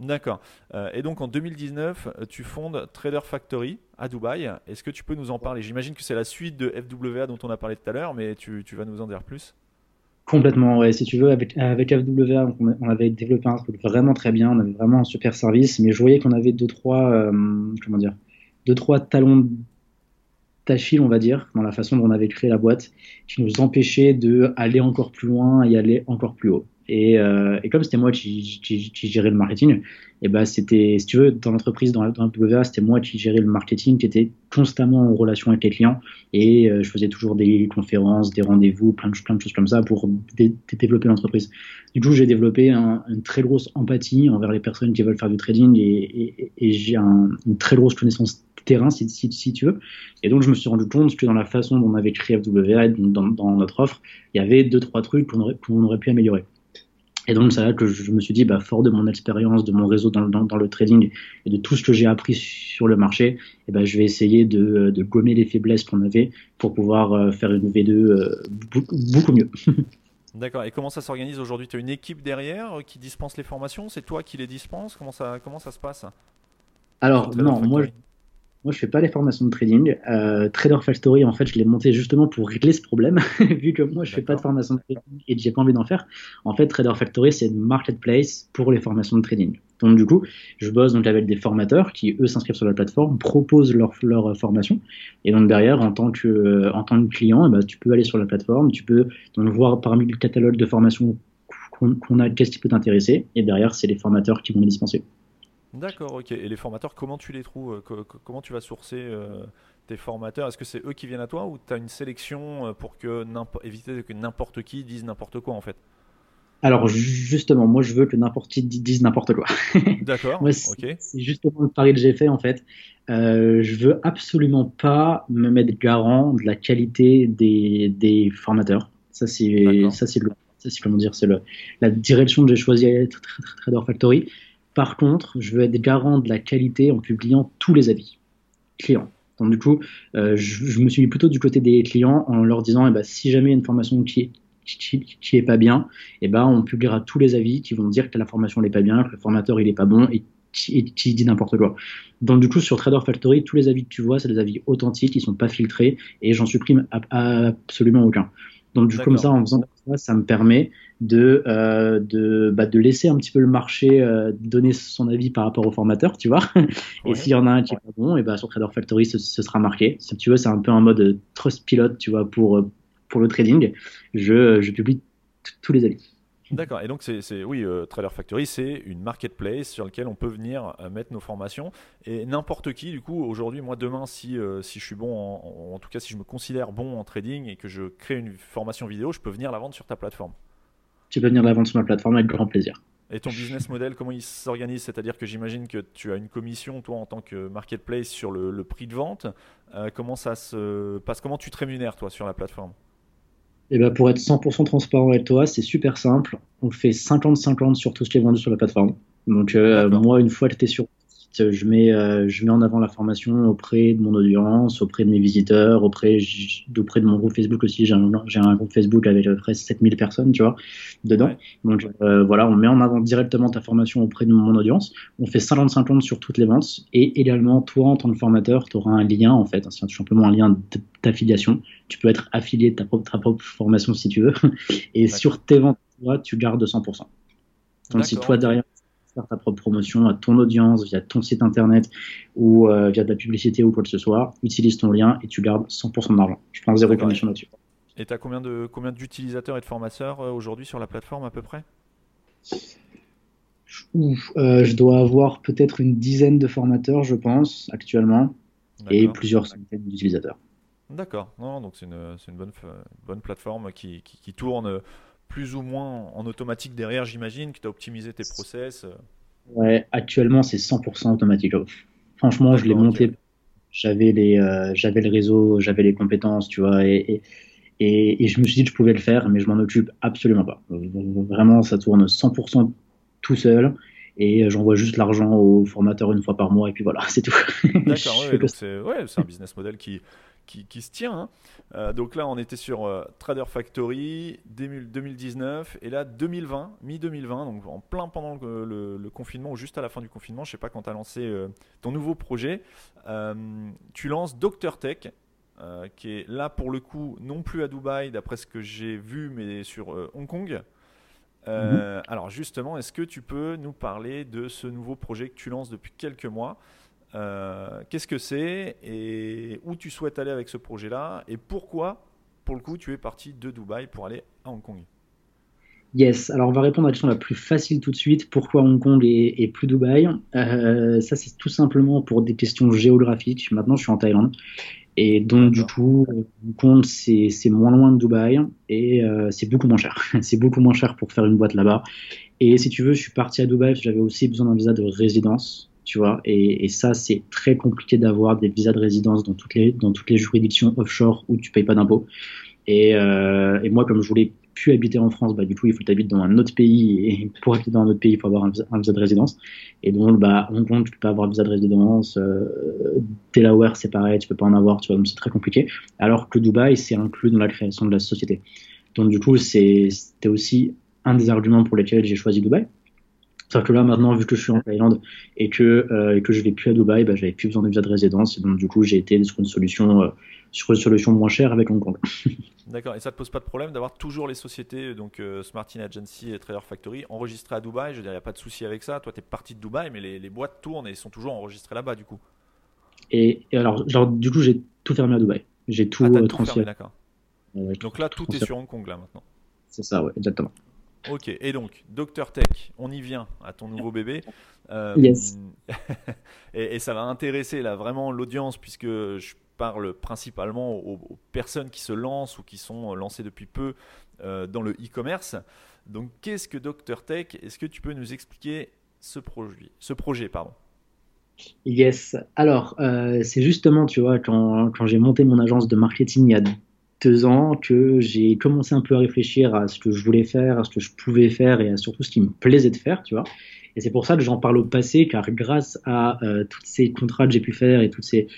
D'accord. Euh, et donc en 2019, tu fondes Trader Factory à Dubaï. Est-ce que tu peux nous en parler? J'imagine que c'est la suite de FWA dont on a parlé tout à l'heure, mais tu, vas nous en dire plus? Complètement, ouais. Si tu veux, avec, avec FWA, on avait développé un truc vraiment très bien, on avait vraiment un super service, mais je voyais qu'on avait deux, trois, euh, comment dire, deux, trois talons d'Achille, on va dire, dans la façon dont on avait créé la boîte, qui nous empêchaient d'aller encore plus loin et aller encore plus haut. Et, euh, et, comme c'était moi qui, qui, qui, gérais le marketing, et ben c'était, si tu veux, dans l'entreprise, dans, dans WA, c'était moi qui gérais le marketing, qui était constamment en relation avec les clients, et euh, je faisais toujours des conférences, des rendez-vous, plein de, plein de choses comme ça pour développer l'entreprise. Du coup, j'ai développé un, une très grosse empathie envers les personnes qui veulent faire du trading, et, et, j'ai un, une très grosse connaissance terrain, si, si, si, tu veux. Et donc, je me suis rendu compte que dans la façon dont on avait créé FWA, dans, dans notre offre, il y avait deux, trois trucs qu'on aurait, qu'on aurait pu améliorer. Et donc, c'est là que je me suis dit, bah, fort de mon expérience, de mon réseau dans, dans, le trading et de tout ce que j'ai appris sur le marché, et eh ben, je vais essayer de, de gommer les faiblesses qu'on avait pour pouvoir euh, faire une V2 euh, beaucoup, mieux. D'accord. Et comment ça s'organise aujourd'hui? Tu as une équipe derrière qui dispense les formations? C'est toi qui les dispense comment ça, comment ça se passe? Alors, non, moi, moi, je fais pas les formations de trading. Euh, Trader Factory, en fait, je l'ai monté justement pour régler ce problème, vu que moi, je fais pas de formation de trading et j'ai pas envie d'en faire. En fait, Trader Factory, c'est une marketplace pour les formations de trading. Donc, du coup, je bosse donc avec des formateurs qui, eux, s'inscrivent sur la plateforme, proposent leur, leur formation. Et donc, derrière, en tant que, euh, en tant que client, eh ben, tu peux aller sur la plateforme, tu peux donc voir parmi le catalogue de formations qu'on a, qu'est-ce qui peut t'intéresser. Et derrière, c'est les formateurs qui vont les dispenser. D'accord, ok. Et les formateurs, comment tu les trouves Comment tu vas sourcer euh, tes formateurs? Est-ce que c'est eux qui viennent à toi ou tu as une sélection euh, pour que éviter que n'importe qui dise n'importe quoi en fait? Alors justement, moi je veux que n'importe qui dise n'importe quoi. D'accord. c'est justement le pari que j'ai fait en fait. Euh, je veux absolument pas me mettre garant de la qualité des, des formateurs. Ça c'est ça c'est comment dire c'est la direction que j'ai choisi à être Trader Factory. Par contre, je veux être garant de la qualité en publiant tous les avis clients. Donc du coup, euh, je, me suis mis plutôt du côté des clients en leur disant, eh ben, si jamais il y a une formation qui est qui, est pas bien, eh ben on publiera tous les avis qui vont dire que la formation n'est pas bien, que le formateur il est pas bon et qui, dit n'importe quoi. Donc du coup sur Trader Factory, tous les avis que tu vois, c'est des avis authentiques, ils sont pas filtrés et j'en supprime absolument aucun. Donc du coup comme ça, en faisant ça, ça me permet de, euh, de, bah, de laisser un petit peu le marché euh, donner son avis par rapport au formateur, tu vois. et s'il y en a un qui est pas bon, et bah, sur Trader Factory, ce, sera marqué. Si tu veux, c'est un peu un mode trust pilot, tu vois, pour, pour le trading, je, je publie tous les avis. D'accord, et donc c'est oui, euh, Trader Factory, c'est une marketplace sur laquelle on peut venir euh, mettre nos formations. Et n'importe qui, du coup, aujourd'hui, moi demain, si, euh, si je suis bon, en, en, tout cas si je me considère bon en trading et que je crée une formation vidéo, je peux venir la vendre sur ta plateforme. Tu peux venir la vendre sur ma plateforme avec grand plaisir. Et ton business model, comment il s'organise? C'est-à-dire que j'imagine que tu as une commission, toi, en tant que marketplace, sur le, le prix de vente. comment ça se passe? Comment tu te rémunères, toi, sur la plateforme? Et eh ben pour être 100% transparent avec toi, c'est super simple. On fait 50-50 sur tout ce qui est vendu sur la plateforme. Donc euh, moi, une fois que tu es sur je mets, euh, je mets en avant la formation auprès de mon audience, auprès de mes visiteurs, auprès, auprès de mon groupe Facebook aussi. J'ai un, un, groupe Facebook avec à peu près 7000 personnes, tu vois, dedans. Donc euh, voilà, on met en avant directement ta formation auprès de mon audience. On fait 50-50 sur toutes les ventes. Et également, toi, en tant que formateur, tu auras un lien, en fait, c'est tout simplement un lien d'affiliation. Tu peux être affilié de ta propre, ta propre formation si tu veux. Et sur tes ventes, toi, tu gardes 100%. Donc si toi, derrière, faire ta propre promotion à ton audience via ton site internet ou euh, via de la publicité ou quoi que ce soit, utilise ton lien et tu gardes 100% d'argent. Je prends zéro commission là-dessus. Et tu as combien de combien d'utilisateurs et de formateurs euh, aujourd'hui sur la plateforme à peu près? Euh, je dois avoir peut-être une dizaine de formateurs, je pense, actuellement, et plusieurs centaines d'utilisateurs. D'accord, donc c'est une, une, bonne, bonne plateforme qui, qui, qui tourne plus ou moins en automatique derrière, j'imagine, que tu as optimisé tes process. Euh. Ouais, actuellement, c'est 100% automatique. Franchement, je l'ai monté. J'avais les, euh, j'avais le réseau, j'avais les compétences, tu vois, et, et, et, je me suis dit que je pouvais le faire, mais je m'en occupe absolument pas. Vraiment, ça tourne 100% tout seul et j'envoie juste l'argent au formateur une fois par mois et puis voilà, c'est tout. D'accord, ouais, c'est ouais, un business model qui, qui, se tient. Hein. Euh, donc là, on était sur euh, Trader Factory 2019 et là 2020, mi-2020, donc en plein pendant le, confinement ou juste à la fin du confinement, je sais pas quand tu as lancé euh, ton nouveau projet, tu lances Doctor Tech. qui est là pour le coup non plus à Dubaï d'après ce que j'ai vu mais sur Hong Kong. Mhm. Alors justement, est-ce que tu peux nous parler de ce nouveau projet que tu lances depuis quelques mois? Qu'est-ce que c'est et où tu souhaites aller avec ce projet-là et pourquoi, pour le coup, tu es parti de Dubaï pour aller à Hong Kong? Yes, alors on va répondre à la question la plus facile tout de suite. Pourquoi Hong Kong et, plus Dubaï? Euh, Ça, c'est tout simplement pour des questions géographiques. Maintenant, je suis en Thaïlande. Et donc, du coup, Hong Kong, c'est moins loin de Dubaï et euh, c'est beaucoup moins cher. c'est beaucoup moins cher pour faire une boîte là-bas. Et si tu veux, je suis parti à Dubaï parce que j'avais aussi besoin d'un visa de résidence tu vois. Et, ça, c'est très compliqué d'avoir des visas de résidence dans toutes les, dans toutes les juridictions offshore où tu payes pas d'impôts. Et, euh, moi, comme je voulais plus habiter en France, bah, du coup, il faut que tu dans un autre pays. Et pour habiter dans un autre pays, il faut avoir un visa, de résidence. Et donc, bah, Hong Kong, tu peux pas avoir un visa de résidence. Euh, Delaware, c'est pareil, tu peux pas en avoir, tu vois, donc c'est très compliqué. Alors que Dubaï, c'est inclus dans la création de la société. Donc, du coup, c'était aussi un des arguments pour lesquels j'ai choisi Dubaï. C'est-à-dire que là, maintenant, vu que je suis en Thaïlande et que, euh, et que je vais plus à Dubaï, bah, j'avais plus besoin de visa de résidence. Et donc, du coup, j'ai été sur une solution, euh, sur une solution moins chère avec Hong Kong. D'accord. Et ça te pose pas de problème d'avoir toujours les sociétés, donc euh, Smartin Agency et Trader Factory, enregistrées à Dubaï? Je veux dire, il n'y a pas de souci avec ça. Toi, tu es parti de Dubaï, mais les, les, boîtes tournent et sont toujours enregistrées là-bas, du coup. Et, alors, genre, du coup, j'ai tout fermé à Dubaï. J'ai tout, ah, transféré. D'accord. donc là, tout est sur Hong Kong, là, maintenant. C'est ça, ouais, exactement. Ok, et donc, Dr Tech, on y vient à ton nouveau bébé. Euh, yes. et, ça va intéresser là vraiment l'audience puisque je parle principalement aux, personnes qui se lancent ou qui sont lancées depuis peu euh, dans le e-commerce. Donc, qu'est-ce que Dr Tech? Est-ce que tu peux nous expliquer ce projet, ce projet pardon? Yes. Alors, euh, c'est justement, tu vois, quand, quand j'ai monté mon agence de marketing il y a ans que j'ai commencé un peu à réfléchir à ce que je voulais faire, à ce que je pouvais faire et à surtout ce qui me plaisait de faire, tu vois. Et c'est pour ça que j'en parle au passé, car grâce à euh, tous ces contrats que j'ai pu faire et toutes ces,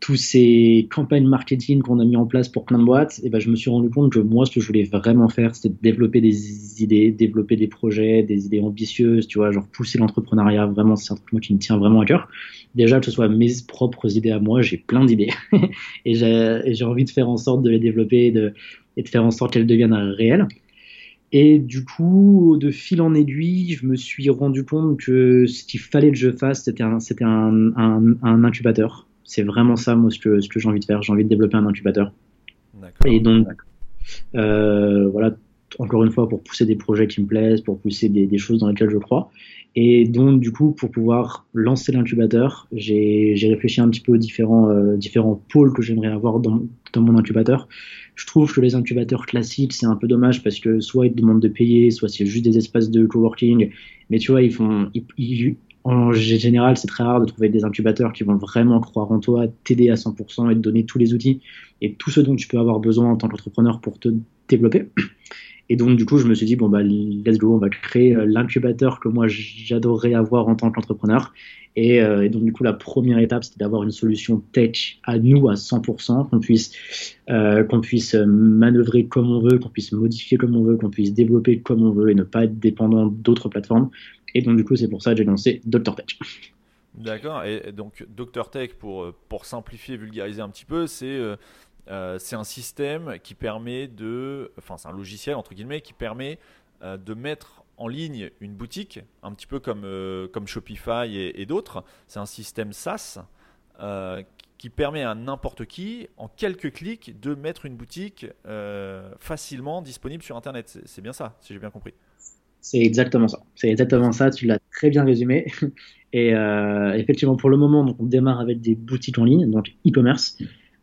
tous ces campagnes marketing qu'on a mis en place pour plein de boîtes, et ben je me suis rendu compte que moi, ce que je voulais vraiment faire, c'était développer des idées, développer des projets, des idées ambitieuses, tu vois, genre pousser l'entrepreneuriat. Vraiment, c'est un truc qui me tient vraiment à cœur. Déjà, que ce soit mes propres idées à moi, j'ai plein d'idées et j'ai envie de faire en sorte de les développer et de, faire en sorte qu'elles deviennent réelles. Et du coup, de fil en aiguille, je me suis rendu compte que ce qu'il fallait que je fasse, c'était un incubateur c'est vraiment ça, moi, ce que, ce que j'ai envie de faire. J'ai envie de développer un incubateur. Et donc, voilà, encore une fois, pour pousser des projets qui me plaisent, pour pousser des, des choses dans lesquelles je crois. Et donc, du coup, pour pouvoir lancer l'incubateur, j'ai réfléchi un petit peu aux différents, euh, différents pôles que j'aimerais avoir dans, dans mon incubateur. Je trouve que les incubateurs classiques, c'est un peu dommage parce que soit ils te demandent de payer, soit c'est juste des espaces de coworking. Mais tu vois, ils font, ils, en général, c'est très rare de trouver des incubateurs qui vont vraiment croire en toi, t'aider à 100% et te donner tous les outils et tout ce dont tu peux avoir besoin en tant qu'entrepreneur pour te développer. Et donc, du coup, je me suis dit, bon, bah, let's go, on va créer euh, l'incubateur que moi j'adorerais avoir en tant qu'entrepreneur. Et, euh, et, donc, du coup, la première étape, c'était d'avoir une solution tech à nous à 100%, qu'on puisse, euh, qu'on puisse manœuvrer comme on veut, qu'on puisse modifier comme on veut, qu'on puisse développer comme on veut et ne pas être dépendant d'autres plateformes. Et donc, du coup, c'est pour ça que j'ai lancé Dr. Tech. D'accord. Et donc, Dr. Tech, pour, pour simplifier, vulgariser un petit peu, c'est euh, c'est un système qui permet de, enfin c'est un logiciel entre guillemets qui permet euh, de mettre en ligne une boutique, un petit peu comme, euh, comme Shopify et, d'autres. C'est un système SaaS qui permet à n'importe qui, en quelques clics, de mettre une boutique facilement disponible sur Internet. C'est bien ça, si j'ai bien compris. C'est exactement ça. C'est exactement ça. Tu l'as très bien résumé. Et effectivement, pour le moment, on démarre avec des boutiques en ligne, donc e-commerce.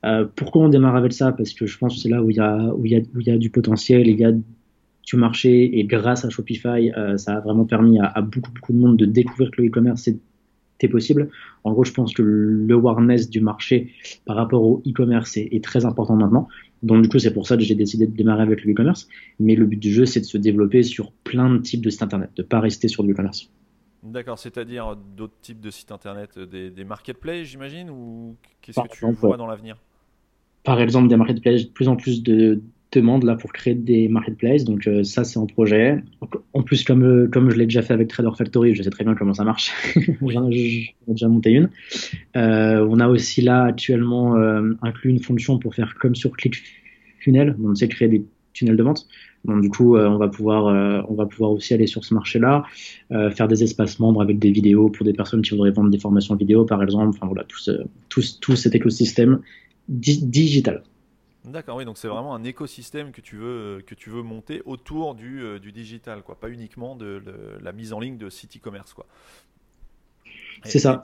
Euh, pourquoi on démarre avec ça? Parce que je pense que c'est là où il y a, où il y a, où il y a du potentiel, il y a du marché, et grâce à Shopify, euh, ça a vraiment permis à, beaucoup, beaucoup de monde de découvrir que le e-commerce c'était possible. En gros, je pense que le awareness du marché par rapport au e-commerce est, très important maintenant. Donc du coup, c'est pour ça que j'ai décidé de démarrer avec le e-commerce. Mais le but du jeu, c'est de se développer sur plein de types de sites internet, de pas rester sur le e-commerce. D'accord, c'est-à-dire d'autres types de sites internet, des, des marketplaces, j'imagine, ou qu'est-ce que tu vois dans l'avenir? Par exemple des marketplaces, de plus en plus de demandes là pour créer des marketplaces. Donc euh, ça c'est en projet. En plus comme euh, comme je l'ai déjà fait avec Trader Factory, je sais très bien comment ça marche. J'en ai déjà monté une. Euh, on a aussi là actuellement inclus une fonction pour faire comme sur ClickFunnels, donc c'est créer des tunnels de vente. Donc du coup, on va pouvoir, on va pouvoir aussi aller sur ce marché-là, faire des espaces membres avec des vidéos pour des personnes qui voudraient vendre des formations vidéo, par exemple. Enfin voilà, tout, ce, tout, tout cet écosystème digital. D'accord, oui, donc c'est vraiment un écosystème que tu veux, que tu veux monter autour du, euh, du digital, quoi, pas uniquement de, la mise en ligne de site e-commerce. C'est ça,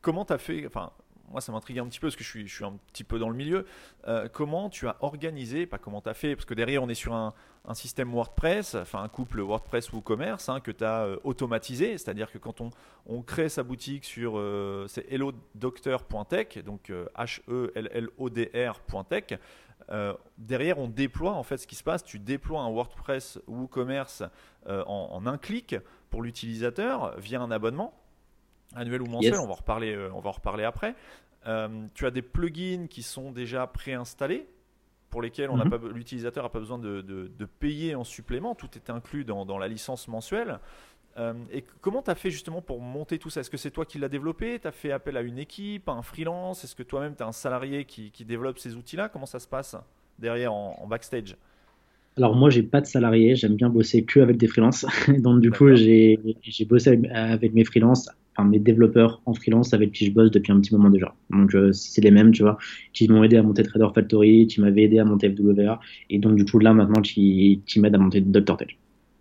Comment tu as fait, enfin, moi ça m'intrigue un petit peu parce que je suis, je suis un petit peu dans le milieu. Euh, comment tu as organisé, pas comment tu as fait, parce que derrière on est sur un, un système WordPress, enfin un couple WordPress ou commerce hein, que tu as euh, automatisé, c'est-à-dire que quand on, on, crée sa boutique sur euh, c'est hellodoctor.tech, donc H-E-L-L-O-D-R.tech, derrière on déploie en fait ce qui se passe, tu déploies un WordPress ou commerce en, en un clic pour l'utilisateur via un abonnement annuel ou mensuel, on, va en reparler, euh, on va en reparler après. Euh, tu as des plugins qui sont déjà préinstallés pour lesquels on mhm. l'utilisateur n'a pas besoin de, de, payer en supplément, tout est inclus dans, dans la licence mensuelle. Euh, et comment tu as fait justement pour monter tout ça? Est-ce que c'est toi qui l'as développé? Tu as fait appel à une équipe, à un freelance? Est-ce que toi-même tu as un salarié qui, qui développe ces outils-là? Comment ça se passe derrière en, backstage? Alors moi j'ai pas de salarié, j'aime bien bosser que avec des freelances. Donc du coup j'ai bossé avec, avec, mes freelances enfin, mes développeurs en freelance avec qui je bosse depuis un petit moment déjà. Donc euh, c'est les mêmes, tu vois, qui m'ont aidé à monter Trader Factory, qui m'avaient aidé à monter FWA, et donc du coup là maintenant qui, qui m'aident à monter Dr Tech.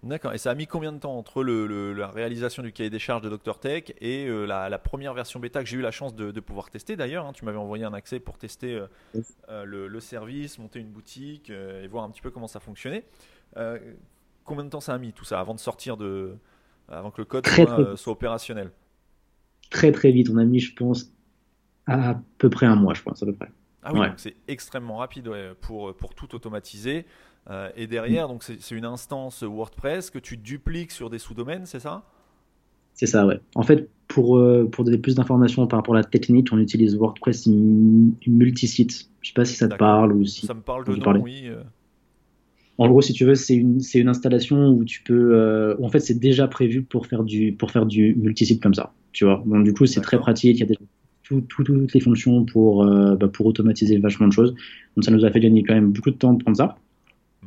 D'accord. Et ça a mis combien de temps entre le, la réalisation du cahier des charges de Dr Tech et euh, la, première version bêta que j'ai eu la chance de, pouvoir tester d'ailleurs hein? Tu m'avais envoyé un accès pour tester euh, le, le, service, monter une boutique et voir un petit peu comment ça fonctionnait. combien de temps ça a mis tout ça avant de sortir de, avant que le code soit, soit opérationnel? Très très vite. On a mis, je pense, à, peu près un mois, je pense, à peu près. Ah oui, donc c'est extrêmement rapide pour, pour tout automatiser. Euh, et derrière, donc c'est une instance WordPress que tu dupliques sur des sous-domaines, c'est ça? C'est ça, ouais. En fait, pour, euh, pour donner plus d'informations par rapport à la technique, on utilise WordPress multisite. Je sais pas si ça te parle ou si. Ça me parle de nom, oui. Euh. En gros, si tu veux, c'est une, une installation où tu peux. en fait, c'est déjà prévu pour faire du, pour faire du multisite comme ça tu vois. Donc du coup, c'est très pratique. Il y a toutes les fonctions pour, euh, bah, pour automatiser vachement de choses. Donc ça nous a fait gagner quand même beaucoup de temps de prendre ça.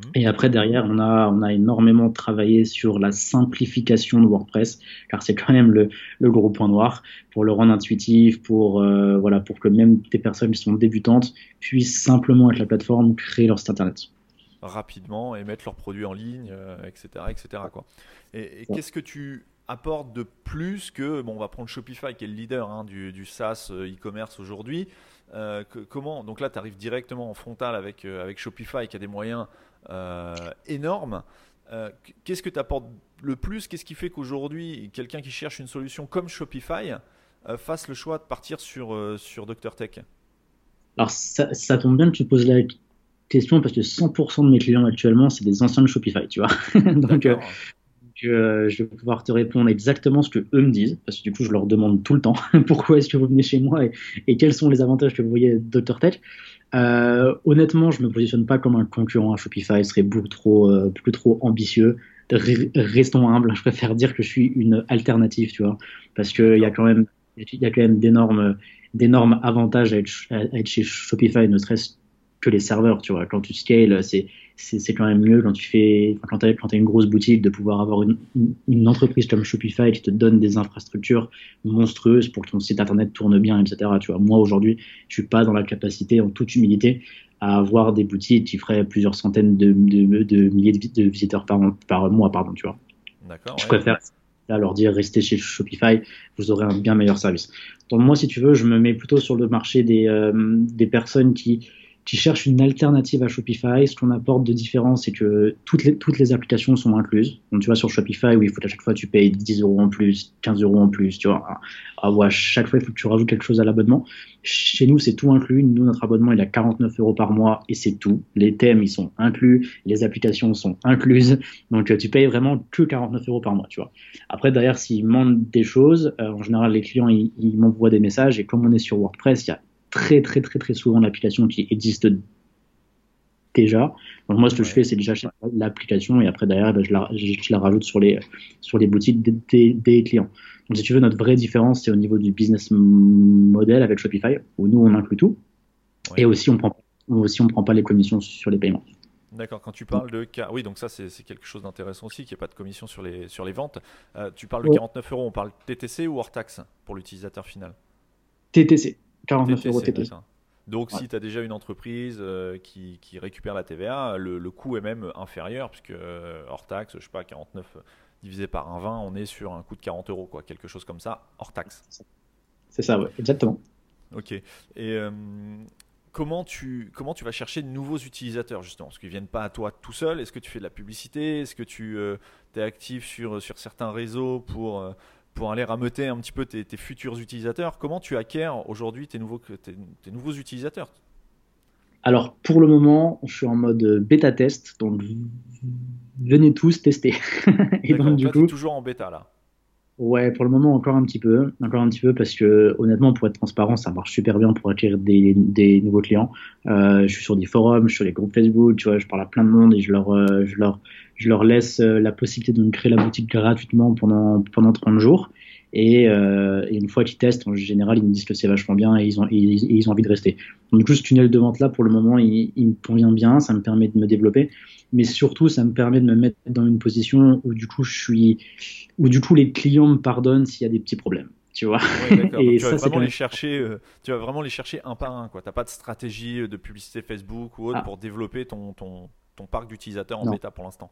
Mhm. Et après, derrière, on a, on a énormément travaillé sur la simplification de WordPress, car c'est quand même le, le, gros point noir, pour le rendre intuitif, pour, euh, voilà, pour que même des personnes qui sont débutantes puissent simplement, avec la plateforme, créer leur site internet. rapidement et mettre leurs produits en ligne, etc., etc. Quoi. Et, qu'est-ce que tu apportes de plus que, bon, on va prendre Shopify qui est le leader hein, du, du, SaaS e-commerce aujourd'hui. comment Donc là, tu arrives directement en frontal avec, avec Shopify qui a des moyens énormes. qu'est-ce que tu apportes le plus? Qu'est-ce qui fait qu'aujourd'hui, quelqu'un qui cherche une solution comme Shopify fasse le choix de partir sur, sur Dr. Tech? Alors, ça, tombe bien que tu poses la question parce que 100% de mes clients actuellement, c'est des anciens de Shopify, tu vois. Donc, euh, euh, je vais pouvoir te répondre exactement ce que eux me disent, parce que du coup, je leur demande tout le temps pourquoi est-ce que vous venez chez moi et, quels sont les avantages que vous voyez Dr. Euh, honnêtement, je me positionne pas comme un concurrent à Shopify, ce serait beaucoup trop, beaucoup trop ambitieux. Restons humbles, je préfère dire que je suis une alternative, tu vois, parce qu'il y a quand même, même d'énormes d'énormes avantages à être, chez Shopify, ne serait-ce que les serveurs, tu vois. Quand tu scales, c'est, c'est, quand même mieux quand tu fais, quand tu as, une grosse boutique, de pouvoir avoir une, une, entreprise comme Shopify qui te donne des infrastructures monstrueuses pour que ton site internet tourne bien, etc. Tu vois, moi aujourd'hui, je suis pas dans la capacité, en toute humilité, à avoir des boutiques qui feraient plusieurs centaines de, de, de milliers de, visiteurs par, par mois, pardon, tu vois. D'accord. Je préfère à leur dire restez chez Shopify, vous aurez un bien meilleur service. Donc moi, si tu veux, je me mets plutôt sur le marché des, euh, des personnes qui qui cherchent une alternative à Shopify, ce qu'on apporte de différent, c'est que toutes les, toutes les applications sont incluses. Donc, tu vois, sur Shopify, où il faut à chaque fois tu payes 10 euros en plus, 15 euros en plus, tu vois. Ah, ouais, chaque fois, il faut que tu rajoutes quelque chose à l'abonnement. Chez nous, c'est tout inclus. Nous, notre abonnement, il a 49 euros par mois et c'est tout. Les thèmes, ils sont inclus. Les applications sont incluses. Donc, tu payes vraiment que 49 euros par mois, tu vois. Après, derrière, s'ils demandent des choses, euh, en général, les clients, ils, ils m'envoient des messages et comme on est sur WordPress, il y a très très très très souvent l'application qui existe déjà. Donc moi, ce que je fais, c'est déjà l'application et après derrière, ben, je, la, je, la, rajoute sur les sur les boutiques des, des, clients. Donc si tu veux, notre vraie différence, c'est au niveau du business model avec Shopify, où nous on inclut tout, et aussi on prend aussi on prend pas les commissions sur les paiements. D'accord, quand tu parles de... Oui, donc ça c'est quelque chose d'intéressant aussi, qu'il n'y ait pas de commission sur les, sur les ventes. Euh, tu parles de 49 euros, on parle TTC ou hors taxe pour l'utilisateur final? TTC. 49 euros TTC. Donc, si tu as déjà une entreprise euh, qui, récupère la TVA, le, coût est même inférieur, puisque euh, hors taxe, je sais pas, 49 divisé par 1,20, on est sur un coût de 40 euros, quoi, quelque chose comme ça, hors taxe. C'est ça, oui, exactement. Ok. Et euh, comment, tu, comment tu vas chercher de nouveaux utilisateurs, justement? Parce qu'ils ne viennent pas à toi tout seul. Est-ce que tu fais de la publicité? Est-ce que tu es actif sur, sur certains réseaux pour pour aller rameuter un petit peu tes, futurs utilisateurs. Comment tu acquiers aujourd'hui tes nouveaux, tes, nouveaux utilisateurs? Alors, pour le moment, je suis en mode bêta test, donc venez tous tester. Et donc, du coup, toujours en bêta là? Ouais, pour le moment encore un petit peu, encore un petit peu parce que honnêtement, pour être transparent, ça marche super bien pour acquérir des, des nouveaux clients. Euh, je suis sur des forums, je suis sur les groupes Facebook, tu vois, je parle à plein de monde et je leur, euh, je leur, je leur laisse euh, la possibilité de me créer la boutique gratuitement pendant pendant 30 jours. Et, euh, et une fois qu'ils testent, en général, ils me disent que c'est vachement bien et ils ont, ils, ils ont envie de rester. Donc, du coup, ce tunnel de vente là, pour le moment, il, il me convient bien, ça me permet de me développer. Mais surtout ça me permet de me mettre dans une position où du coup je suis où du coup les clients me pardonnent s'il y a des petits problèmes tu vois. Et tu vas vraiment les chercher euh, tu vas vraiment les chercher un par un quoi. T'as pas de stratégie de publicité Facebook ou autre ah. pour développer ton, ton, ton parc d'utilisateurs en bêta pour l'instant?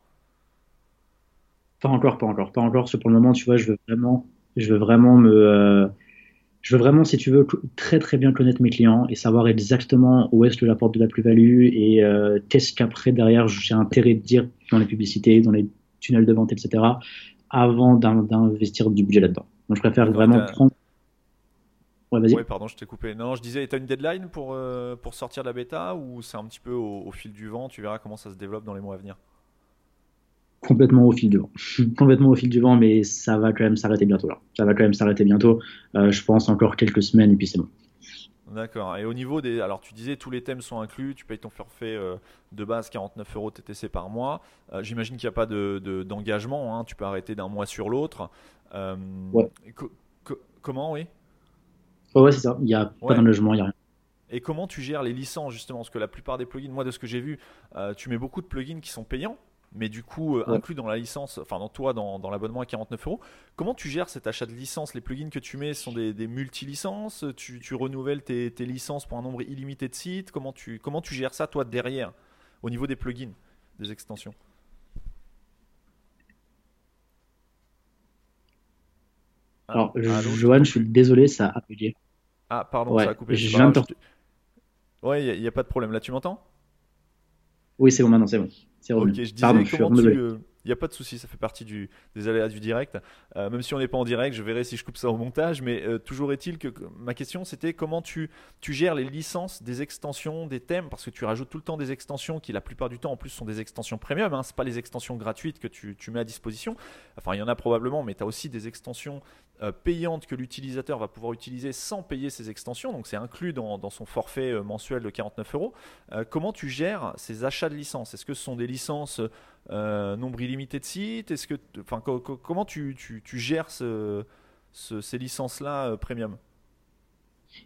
Pas encore pas encore pas encore. Parce que pour le moment tu vois je veux vraiment je veux vraiment me euh, je veux vraiment, si tu veux, très très bien connaître mes clients et savoir exactement où est-ce que j'apporte de la plus-value et euh, qu'est-ce qu'après derrière j'ai intérêt de dire dans les publicités, dans les tunnels de vente, etc. avant d'investir du budget là-dedans. Donc je préfère vraiment prendre. Ouais, vas-y. Oui, pardon, je t'ai coupé. Non, je disais, tu as une deadline pour, euh, pour sortir de la bêta ou c'est un petit peu au fil du vent? Tu verras comment ça se développe dans les mois à venir complètement au fil du vent. complètement au fil du vent, mais ça va quand même s'arrêter bientôt là. Ça va quand même s'arrêter bientôt. Euh, je pense encore quelques semaines et puis c'est bon. D'accord. Et au niveau des. Alors, tu disais tous les thèmes sont inclus, tu payes ton forfait euh, de base 49 euros TTC par mois. Euh, j'imagine qu'il n'y a pas d'engagement, de, hein. tu peux arrêter d'un mois sur l'autre. ouais. comment, oui? Ouais, c'est ça. Il n'y a pas d'engagement, il n'y a rien. Et comment tu gères les licences justement? Parce que la plupart des plugins, moi de ce que j'ai vu, tu mets beaucoup de plugins qui sont payants mais du coup euh, inclus dans la licence, enfin dans toi, dans, dans l'abonnement à 49 euros. Comment tu gères cet achat de licence Les plugins que tu mets sont des, des multi-licences? Tu, tu, renouvelles tes, tes, licences pour un nombre illimité de sites? Comment tu, comment tu gères ça, toi, derrière, au niveau des plugins des extensions? Alors, Johan, je suis désolé, ça a bugué. Ah, pardon, ça a coupé. Je Ouais, il n'y a, pas de problème. Là, tu m'entends? Oui, c'est bon, maintenant, c'est bon. Ok, je disais, Pardon, comment tu, euh, il n'y a pas de souci, ça fait partie des aléas du direct. Euh, même si on n'est pas en direct, je verrai si je coupe ça au montage. Mais euh, toujours est-il que, ma question, c'était comment tu, gères les licences des extensions, des thèmes, parce que tu rajoutes tout le temps des extensions qui, la plupart du temps, en plus, sont des extensions premium. Hein, Ce pas les extensions gratuites que tu, mets à disposition. Enfin, il y en a probablement, mais tu as aussi des extensions euh, payantes que l'utilisateur va pouvoir utiliser sans payer ces extensions. Donc, c'est inclus dans, son forfait mensuel de 49 euros. comment tu gères ces achats de licences? Est-ce que ce sont des licences nombre illimité de sites Est-ce que, enfin, comment tu, tu, gères ce, ces licences-là euh, premium?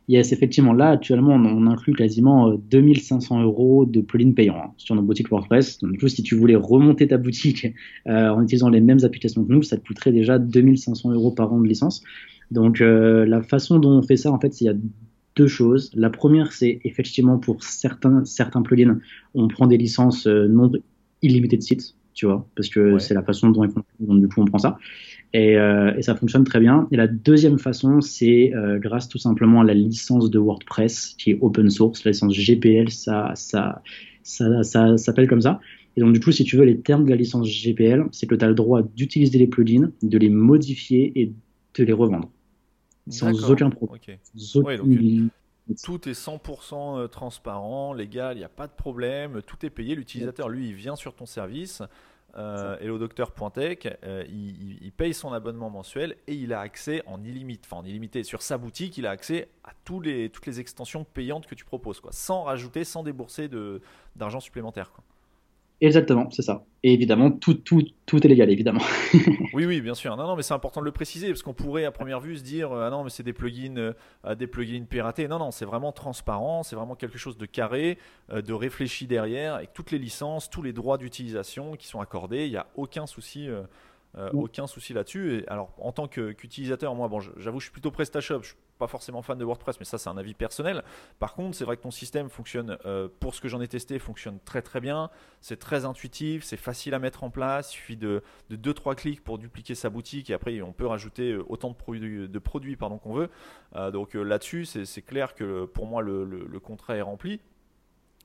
Yes, effectivement, là, actuellement, on, inclut quasiment 2500 euh, euros de plugins payants hein, sur nos boutiques WordPress. Donc, du coup, si tu voulais remonter ta boutique en utilisant les mêmes applications que nous, ça te coûterait déjà 2500 euros par an de licence. Donc, la façon dont on fait ça, en fait, il y a deux choses. La première, c'est effectivement pour certains, certains plugins, on prend des licences non illimité de sites, tu vois, parce que c'est la façon dont, du coup on prend ça. Et, euh, et, ça fonctionne très bien. Et la deuxième façon, c'est euh, grâce tout simplement à la licence de WordPress qui est open source, la licence GPL, ça, ça, ça, ça s'appelle comme ça. Et donc du coup, si tu veux les termes de la licence GPL, c'est que tu as le droit d'utiliser les plugins, de les modifier et de les revendre sans aucun problème. Tout est 100% euh, transparent, légal, il n'y a pas de problème, tout est payé. L'utilisateur, lui, il vient sur ton service. Euh, et au docteur Pointec, euh, il, paye son abonnement mensuel et il a accès en illimité, enfin en illimité sur sa boutique, il a accès à tous les, toutes les extensions payantes que tu proposes, quoi, sans rajouter, sans débourser d'argent supplémentaire. Quoi. Exactement, c'est ça. Et évidemment, tout, tout, tout est légal, évidemment. oui, oui, bien sûr. Non, non, mais c'est important de le préciser parce qu'on pourrait à première vue se dire ah non, mais c'est des plugins, euh, des plugins piratés. Non, non, c'est vraiment transparent, c'est vraiment quelque chose de carré, euh, de réfléchi derrière, avec toutes les licences, tous les droits d'utilisation qui sont accordés. Il n'y a aucun souci. Euh, aucun souci là-dessus. alors, en tant qu'utilisateur, moi, bon, j'avoue, je suis plutôt PrestaShop. Je suis pas forcément fan de WordPress, mais ça, c'est un avis personnel. Par contre, c'est vrai que ton système fonctionne, euh, pour ce que j'en ai testé, fonctionne très très bien. C'est très intuitif, c'est facile à mettre en place. Il suffit de 2-3 clics pour dupliquer sa boutique et après, on peut rajouter euh, autant de produits, de produits pardon, qu'on veut. Euh, donc là-dessus, c'est clair que pour moi, le, le contrat est rempli.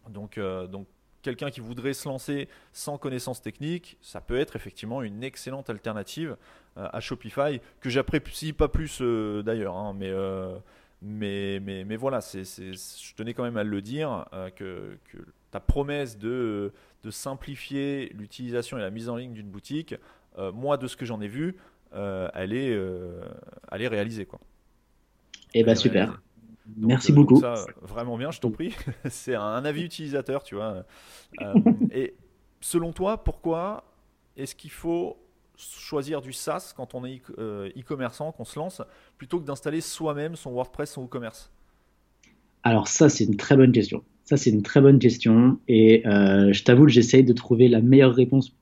Donc, donc quelqu'un qui voudrait se lancer sans connaissance technique, ça peut être effectivement une excellente alternative euh, à Shopify, que j'apprécie pas plus euh, d'ailleurs, hein, euh, mais, mais, mais, voilà, c'est, je tenais quand même à le dire, que, ta promesse de, de simplifier l'utilisation et la mise en ligne d'une boutique, moi de ce que j'en ai vu, elle, est, elle est réalisée. Quoi. Et eh bah super. Merci euh, beaucoup. Ça, vraiment bien, je t'en prie. c'est un, avis utilisateur, tu vois. Euh, et selon toi, pourquoi est-ce qu'il faut choisir du SaaS quand on est euh, e-commerçant, qu'on se lance, plutôt que d'installer soi-même son WordPress, son e-commerce? Alors ça, c'est une très bonne question. Ça, c'est une très bonne question. Et je t'avoue que j'essaye de trouver la meilleure réponse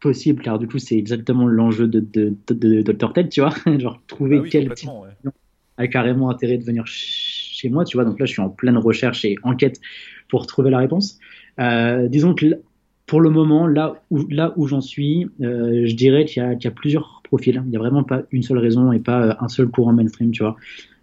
possible, car du coup, c'est exactement l'enjeu de, de, de, Dr. Ted, tu vois. Genre, trouver ah quel type a carrément intérêt de venir chez moi, tu vois. Donc là, je suis en pleine recherche et enquête pour trouver la réponse. Euh, disons que pour le moment, là où, là où j'en suis, euh, je dirais qu'il y, a plusieurs profils. Il n'y a vraiment pas une seule raison et pas euh, un seul courant mainstream, tu vois.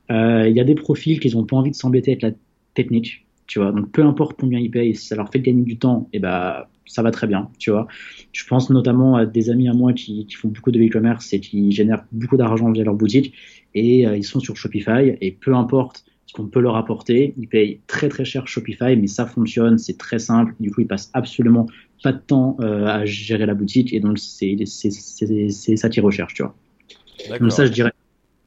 Il y a des profils qui n'ont pas envie de s'embêter avec la technique, tu vois. Donc peu importe combien ils payent, si ça leur fait gagner du temps, et eh ben ça va très bien, tu vois. Je pense notamment à des amis à moi qui, qui font beaucoup de e-commerce et qui génèrent beaucoup d'argent via leur boutique et euh, ils sont sur Shopify et peu importe ce qu'on peut leur apporter, ils payent très très cher Shopify, mais ça fonctionne, c'est très simple. Du coup, ils passent absolument pas de temps euh, à gérer la boutique et donc c'est ça qu'ils recherchent, tu vois. Donc ça, je dirais,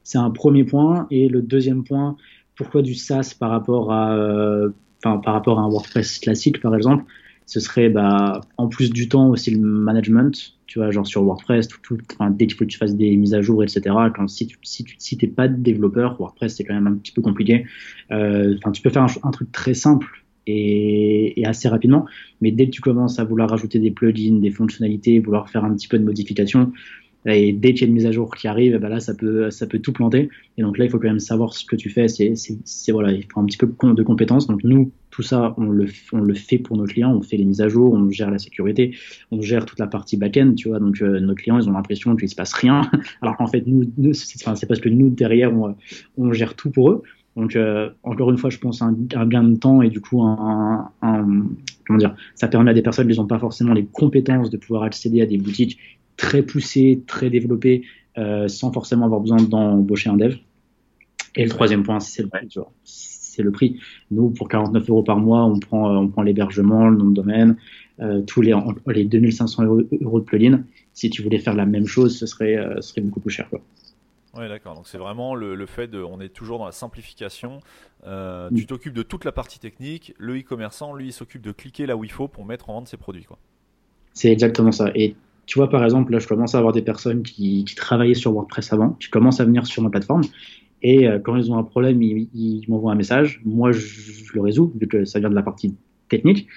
c'est un premier point. Et le deuxième point, pourquoi du SaaS par rapport à, euh, enfin, par rapport à un WordPress classique, par exemple, ce serait bah, en plus du temps aussi le management, tu vois, genre sur WordPress, tout, tout, dès qu'il faut que tu fasses des mises à jour, etc. Quand, si tu si, si t'es pas développeur, WordPress c'est quand même un petit peu compliqué. Euh, tu peux faire un, truc très simple et, et, assez rapidement, mais dès que tu commences à vouloir rajouter des plugins, des fonctionnalités, vouloir faire un petit peu de modification, et dès qu'il y a une mise à jour qui arrive, ben là, ça peut, ça peut tout planter. Et donc là, il faut quand même savoir ce que tu fais. C'est, voilà, il faut un petit peu de compétences. Donc nous, tout ça, on le, on le fait pour nos clients, on fait les mises à jour, on gère la sécurité, on gère toute la partie back-end, tu vois. Donc, nos clients, ils ont l'impression qu'il se passe rien, alors qu'en fait, nous, nous c'est parce que nous, derrière, on, on gère tout pour eux. Donc, euh, encore une fois, je pense un, un, gain de temps et du coup, un, un, comment dire, ça permet à des personnes qui n'ont pas forcément les compétences de pouvoir accéder à des boutiques très poussées, très développées, euh, sans forcément avoir besoin d'embaucher un dev. Et le troisième point, c'est le prix. C'est le prix. Nous, pour 49 euros par mois, on prend, on prend l'hébergement, le nom de domaine, euh, tous les, les 2500 euros, de plugin. Si tu voulais faire la même chose, ce serait, euh, ce serait beaucoup plus cher. Quoi. Oui, d'accord. Donc c'est vraiment le, fait de, on est toujours dans la simplification. Euh, tu t'occupes de toute la partie technique. Le e-commerçant, lui, il s'occupe de cliquer là où il faut pour mettre en vente ses produits. Quoi. C'est exactement ça. Et tu vois, par exemple, là, je commence à avoir des personnes qui, travaillaient sur WordPress avant, qui commencent à venir sur ma plateforme. Et euh, quand ils ont un problème, ils, m'envoient un message. Moi, je, je, le résous, vu que ça vient de la partie technique.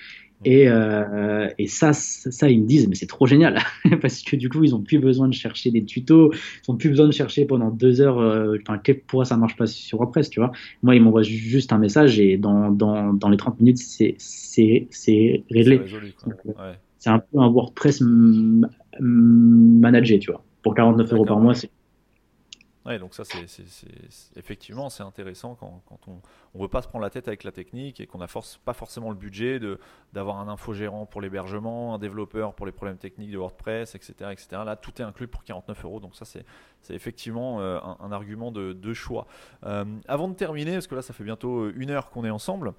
Et, euh, et ça, ça, ils me disent, mais c'est trop génial, parce que du coup, ils ont plus besoin de chercher des tutos, ils ont plus besoin de chercher pendant deux heures, euh, pourquoi ça marche pas sur WordPress, tu vois. Moi, ils m'envoient juste un message et dans, dans, dans les 30 minutes, c'est réglé. C'est un peu un WordPress managé, tu vois. Pour 49 euros par mois, c'est Ouais, donc ça, c'est, effectivement, c'est intéressant quand, on ne veut pas se prendre la tête avec la technique et qu'on n'a force, pas forcément le budget d'avoir un infogérant pour l'hébergement, un développeur pour les problèmes techniques de WordPress, etc. etc. Là, tout est inclus pour 49 euros, donc ça, c'est, effectivement euh, un, argument de, choix. Euh, avant de terminer, parce que là, ça fait bientôt une heure qu'on est ensemble,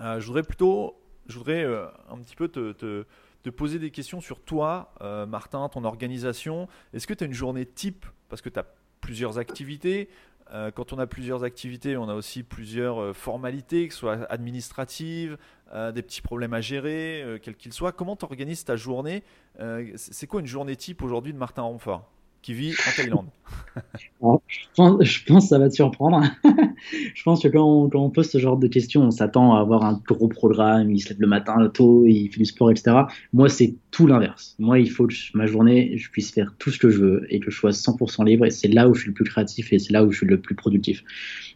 euh, je voudrais plutôt, je voudrais un petit peu te poser des questions sur toi, Martin, ton organisation. Est-ce que tu as une journée type? Parce que tu as plusieurs activités. Euh, quand on a plusieurs activités, on a aussi plusieurs euh, formalités, que ce soit administratives, euh, des petits problèmes à gérer, quels qu'ils soient. Comment tu organises ta journée? C'est quoi une journée type aujourd'hui de Martin Romfort? Qui vit en Thaïlande. je, pense, que ça va te surprendre. je pense que quand on, quand on, pose ce genre de questions, on s'attend à avoir un gros programme, il se lève le matin tôt, il fait du sport, etc. Moi, c'est tout l'inverse. Moi, il faut que ma journée, je puisse faire tout ce que je veux et que je sois 100% libre. Et c'est là où je suis le plus créatif et c'est là où je suis le plus productif.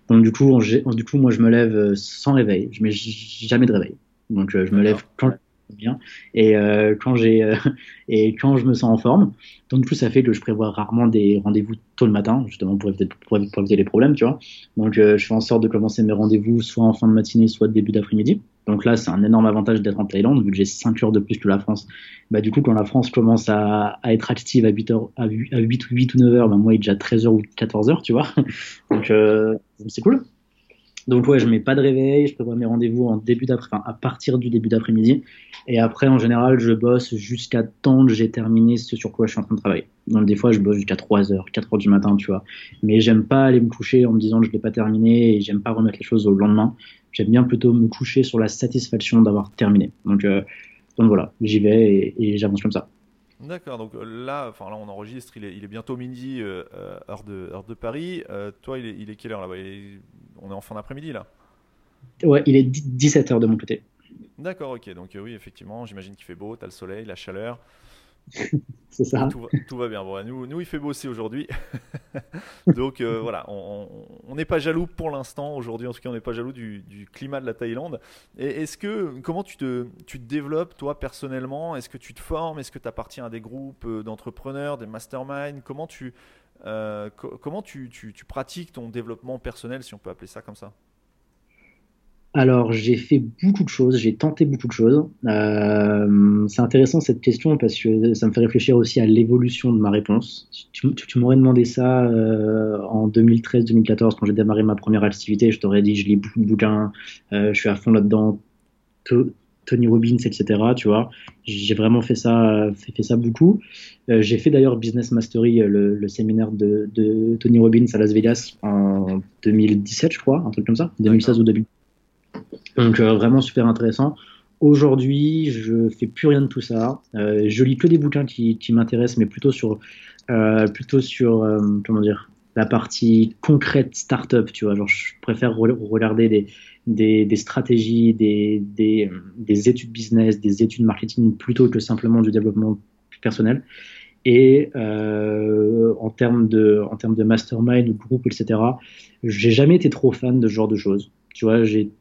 Donc, du coup, du coup moi, je me lève sans réveil. Je mets jamais de réveil. Donc, euh, je me lève quand bien. Et euh, quand j'ai euh, et quand je me sens en forme donc du coup ça fait que je prévois rarement des rendez-vous tôt le matin justement pour éviter, les problèmes tu vois. Donc euh, je fais en sorte de commencer mes rendez-vous soit en fin de matinée soit début d'après-midi. Donc là c'est un énorme avantage d'être en Thaïlande vu que j'ai 5 heures de plus que la France. Bah du coup quand la France commence à, à être active à 8 heures à 8, à 8, 8 ou 9 heures bah moi il est déjà 13 heures ou 14 heures tu vois. Donc c'est cool donc ouais, je mets pas de réveil, je prévois mes rendez-vous en début d'après, enfin, à partir du début d'après-midi. Et après, en général, je bosse jusqu'à temps que j'ai terminé ce sur quoi je suis en train de travailler. Donc des fois, je bosse jusqu'à 3 heures, 4 heures du matin, tu vois. Mais j'aime pas aller me coucher en me disant que je l'ai pas terminé et j'aime pas remettre les choses au lendemain. J'aime bien plutôt me coucher sur la satisfaction d'avoir terminé. Donc, euh, donc voilà, j'y vais et, j'avance comme ça. D'accord, donc euh, là, enfin là on enregistre, il est, il est bientôt midi, euh, heure, de, heure de Paris. toi, il est, il est quelle heure là-bas on est en fin d'après-midi là? Ouais, il est 17h de mon côté. D'accord, ok. Donc euh, oui, effectivement, j'imagine qu'il fait beau, tu as le soleil, la chaleur. C'est ça. Tout va, bien. Bon, nous, nous, il fait beau aussi aujourd'hui. Donc euh, voilà, on n'est pas jaloux pour l'instant. Aujourd'hui, en tout cas, on n'est pas jaloux du, climat de la Thaïlande. Et est-ce que, comment tu te, tu te développes, toi, personnellement? Est-ce que tu te formes? Est-ce que tu appartiens à des groupes euh, d'entrepreneurs, des masterminds? Comment tu, euh, comment tu, pratiques ton développement personnel, si on peut appeler ça comme ça? Alors, j'ai fait beaucoup de choses, j'ai tenté beaucoup de choses. Euh, c'est intéressant cette question parce que ça me fait réfléchir aussi à l'évolution de ma réponse. Tu, m'aurais demandé ça euh, en 2013-2014 quand j'ai démarré ma première activité, je t'aurais dit je lis beaucoup de bouquins, je suis à fond là-dedans, Tony Robbins, etc. Tu vois, j'ai vraiment fait ça, fait, ça beaucoup. Euh, j'ai fait d'ailleurs Business Mastery, euh, le, séminaire de, Tony Robbins à Las Vegas en 2017, je crois, un truc comme ça, 2016 ou 2000. Donc euh, vraiment super intéressant. Aujourd'hui, je fais plus rien de tout ça. je lis que des bouquins qui, m'intéressent, mais plutôt sur, plutôt sur, comment dire, la partie concrète startup. Tu vois, je préfère regarder des des, stratégies, des, des, études business, des études marketing plutôt que simplement du développement personnel. Et euh, en termes de en termes de mastermind, de groupe, etc. J'ai jamais été trop fan de ce genre de choses. Tu vois, j'ai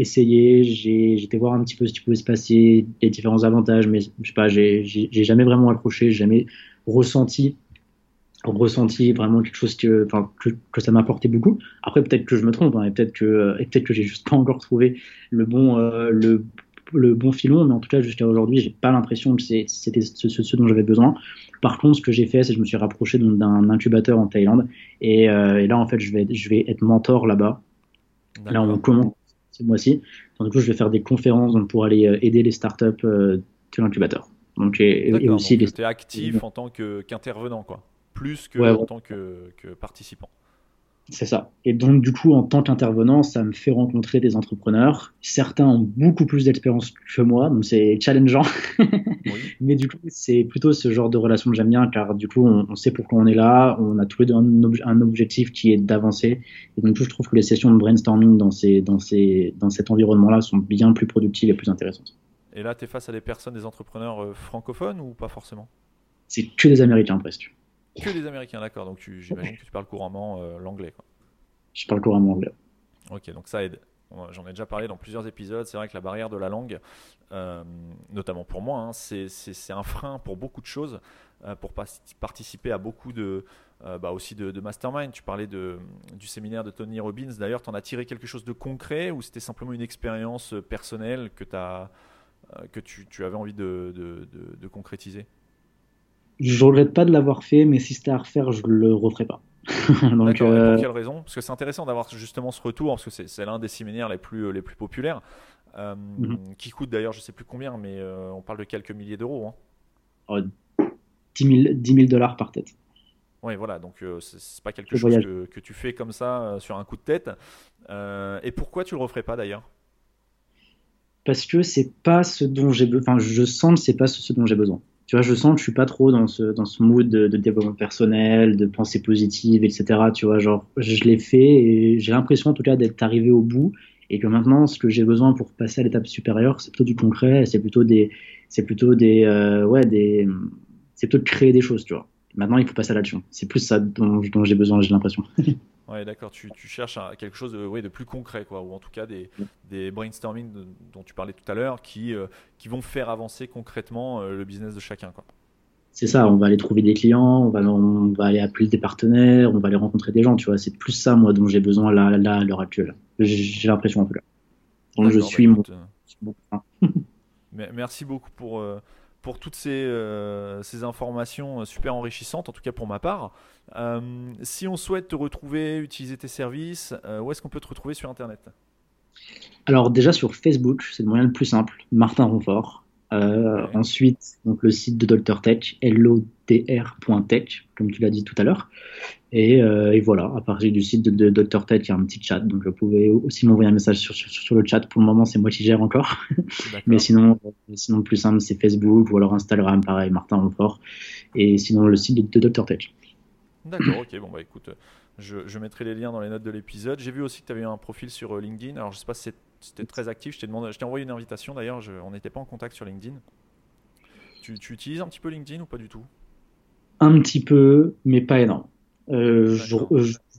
essayé, j'ai été voir un petit peu ce qui pouvait se passer, les différents avantages, mais je sais pas, j'ai jamais vraiment accroché, jamais ressenti ressenti vraiment quelque chose que, que, que ça m'apportait beaucoup. Après, peut-être que je me trompe, hein, et peut-être que, et peut-être que j'ai juste pas encore trouvé le bon, euh, le, le bon filon, mais en tout cas, jusqu'à aujourd'hui, j'ai pas l'impression que c'était ce, ce, dont j'avais besoin. Par contre, ce que j'ai fait, c'est que je me suis rapproché d'un incubateur en Thaïlande, et, euh, et, là, en fait, je vais, je vais être mentor là-bas. Là, on commence ce mois-ci. Donc, du coup, je vais faire des conférences pour aller euh, aider les startups euh, de l'incubateur. Donc, et, et aussi donc, les... actif en tant qu'intervenant, quoi plus que en tant que, participant. C'est ça. Et donc, du coup, en tant qu'intervenant, ça me fait rencontrer des entrepreneurs. Certains ont beaucoup plus d'expérience que moi, donc c'est challengeant. Mais du coup, c'est plutôt ce genre de relation que j'aime bien, car du coup, on, sait pourquoi on est là, on a tous les deux un, objectif qui est d'avancer. Et donc, je trouve que les sessions de brainstorming dans, ces, dans, ces, dans cet environnement-là sont bien plus productives et plus intéressantes. Et là, tu es face à des personnes, des entrepreneurs euh, francophones ou pas forcément? C'est que des Américains presque. Que des Américains, d'accord. Donc j'imagine que tu parles couramment euh, l'anglais. Je parle couramment anglais. Ok, donc ça aide. J'en ai déjà parlé dans plusieurs épisodes. C'est vrai que la barrière de la langue, euh, notamment pour moi, hein, c'est un frein pour beaucoup de choses, euh, pour participer à beaucoup de, bah aussi de, mastermind. Tu parlais de, du séminaire de Tony Robbins. D'ailleurs, tu en as tiré quelque chose de concret ou c'était simplement une expérience personnelle que, as, que tu, tu, avais envie de, de concrétiser? Je regrette pas de l'avoir fait, mais si c'était à refaire, je le referais pas. Donc, euh... Pour quelle raison? Parce que c'est intéressant d'avoir justement ce retour, parce que c'est l'un des séminaires les plus, les plus populaires, euh, mhm. qui coûte d'ailleurs, je sais plus combien, mais euh, on parle de quelques milliers d'euros. Hein. 10 000 dollars par tête. Oui, voilà, donc c'est pas quelque chose que, que, tu fais comme ça sur un coup de tête. et pourquoi tu le referais pas d'ailleurs? Parce que c'est pas ce dont j'ai besoin. Enfin, je sens que c'est pas ce dont j'ai besoin tu vois, je sens que je suis pas trop dans ce, dans ce mood de, développement personnel, de pensée positive, etc. Tu vois, genre, je l'ai fait et j'ai l'impression en tout cas d'être arrivé au bout et que maintenant, ce que j'ai besoin pour passer à l'étape supérieure, c'est plutôt du concret, c'est plutôt des, c'est plutôt des, euh, ouais, des, c'est plutôt de créer des choses, tu vois. Maintenant, il faut passer à l'action. C'est plus ça dont, dont j'ai besoin, j'ai l'impression. Ouais, d'accord. Tu, tu, cherches quelque chose de, ouais, de plus concret, quoi, ou en tout cas des, des brainstorming dont tu parlais tout à l'heure qui, euh, qui vont faire avancer concrètement euh, le business de chacun. Quoi. C'est ça, on va aller trouver des clients, on va, on va aller appeler des partenaires, on va aller rencontrer des gens, tu vois. C'est plus ça, moi, dont j'ai besoin là, là, à l'heure actuelle. J'ai l'impression un peu là. Donc je suis bah, mon... Euh, merci beaucoup pour, pour toutes ces, euh, informations euh, super enrichissantes, en tout cas pour ma part. Euh, si on souhaite te retrouver, utiliser tes services, où est-ce qu'on peut te retrouver sur Internet? Alors déjà sur Facebook, c'est le moyen le plus simple, Martin Ronfort. Ensuite, donc le site de Dr Tech, lodr.tech, comme tu l'as dit tout à l'heure. Euh, et, voilà, à partir du site de, Dr Ted, il y a un petit chat, donc vous pouvez aussi m'envoyer un message sur, sur, le chat. Pour le moment, c'est moi qui gère encore. Mais sinon, sinon, le plus simple, c'est Facebook ou alors Instagram, pareil, Martin Ronfort. Et sinon, le site de, Dr Tech. D'accord, ok. Bon, bah écoute, je, mettrai les liens dans les notes de l'épisode. J'ai vu aussi que tu avais un profil sur euh, LinkedIn. Alors, je sais pas si c'était très actif. Je t'ai demandé, je t'ai envoyé une invitation d'ailleurs. On n'était pas en contact sur LinkedIn. Tu, tu utilises un petit peu LinkedIn ou pas du tout? Un petit peu, mais pas énorme. Euh, je,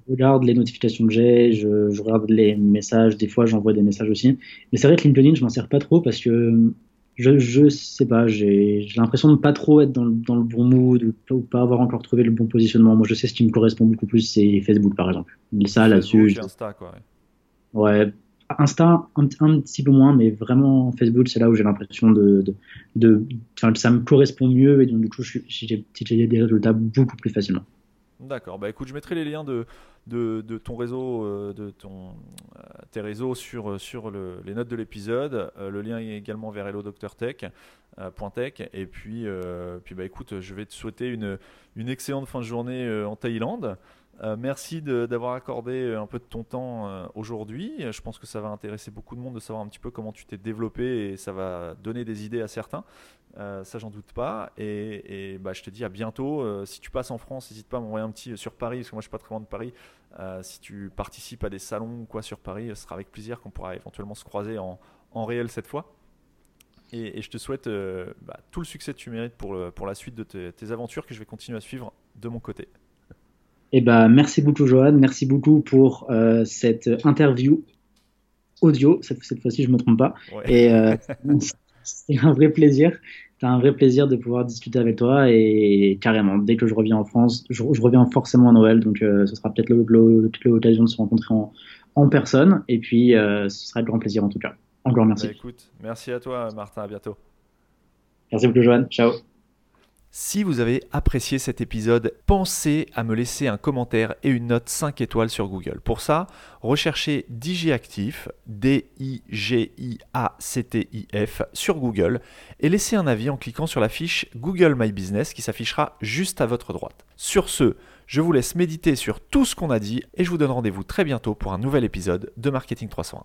regarde les notifications que j'ai, je, regarde les messages, des fois j'envoie des messages aussi. Mais c'est vrai que LinkedIn, je m'en sers pas trop parce que je, je sais pas, j'ai l'impression de pas trop être dans, dans, le bon mood ou, pas avoir encore trouvé le bon positionnement. Moi, je sais ce qui me correspond beaucoup plus, c'est Facebook par exemple. Ça là-dessus. Insta, quoi. Ouais. Insta, un, petit peu moins, mais vraiment Facebook, c'est là où j'ai l'impression de, de, de, ça me correspond mieux et donc du coup, j'ai des résultats beaucoup plus facilement. D'accord. Bah écoute, je mettrai les liens de, de, ton réseau, euh, de ton, euh, tes réseaux sur, sur les notes de l'épisode. Euh, le lien est également vers Hello Doctor Tech. Tech. Et puis, puis bah écoute, je vais te souhaiter une, une excellente fin de journée en Thaïlande. Euh, merci d'avoir accordé euh, un peu de ton temps euh, aujourd'hui. Je pense que ça va intéresser beaucoup de monde de savoir un petit peu comment tu t'es développé et ça va donner des idées à certains. ça, j'en doute pas. Et, bah, je te dis à bientôt. si tu passes en France, n'hésite pas à m'envoyer un petit sur Paris, parce que moi je suis pas très loin de Paris. si tu participes à des salons ou quoi sur Paris, ce sera avec plaisir qu'on pourra éventuellement se croiser en, en réel cette fois. Et, je te souhaite bah, tout le succès que tu mérites pour, pour la suite de tes aventures que je vais continuer à suivre de mon côté. Eh ben, merci beaucoup, Johan. Merci beaucoup pour euh, cette interview audio. Cette, cette fois-ci, je me trompe pas. Et c'est un vrai plaisir. C'est un vrai plaisir de pouvoir discuter avec toi et carrément, dès que je reviens en France, je, reviens forcément à Noël, donc ce sera peut-être l'occasion de se rencontrer en, en personne. Et puis, ce sera un grand plaisir en tout cas. Encore merci. Bah, écoute, merci à toi, Martin. À bientôt. Merci beaucoup, Joanne. Ciao. Si vous avez apprécié cet épisode, pensez à me laisser un commentaire et une note 5 étoiles sur Google. Pour ça, recherchez DigiActif, D-I-G-I-A-C-T-I-F, sur Google et laissez un avis en cliquant sur la fiche Google My Business qui s'affichera juste à votre droite. Sur ce, je vous laisse méditer sur tout ce qu'on a dit et je vous donne rendez-vous très bientôt pour un nouvel épisode de Marketing 301.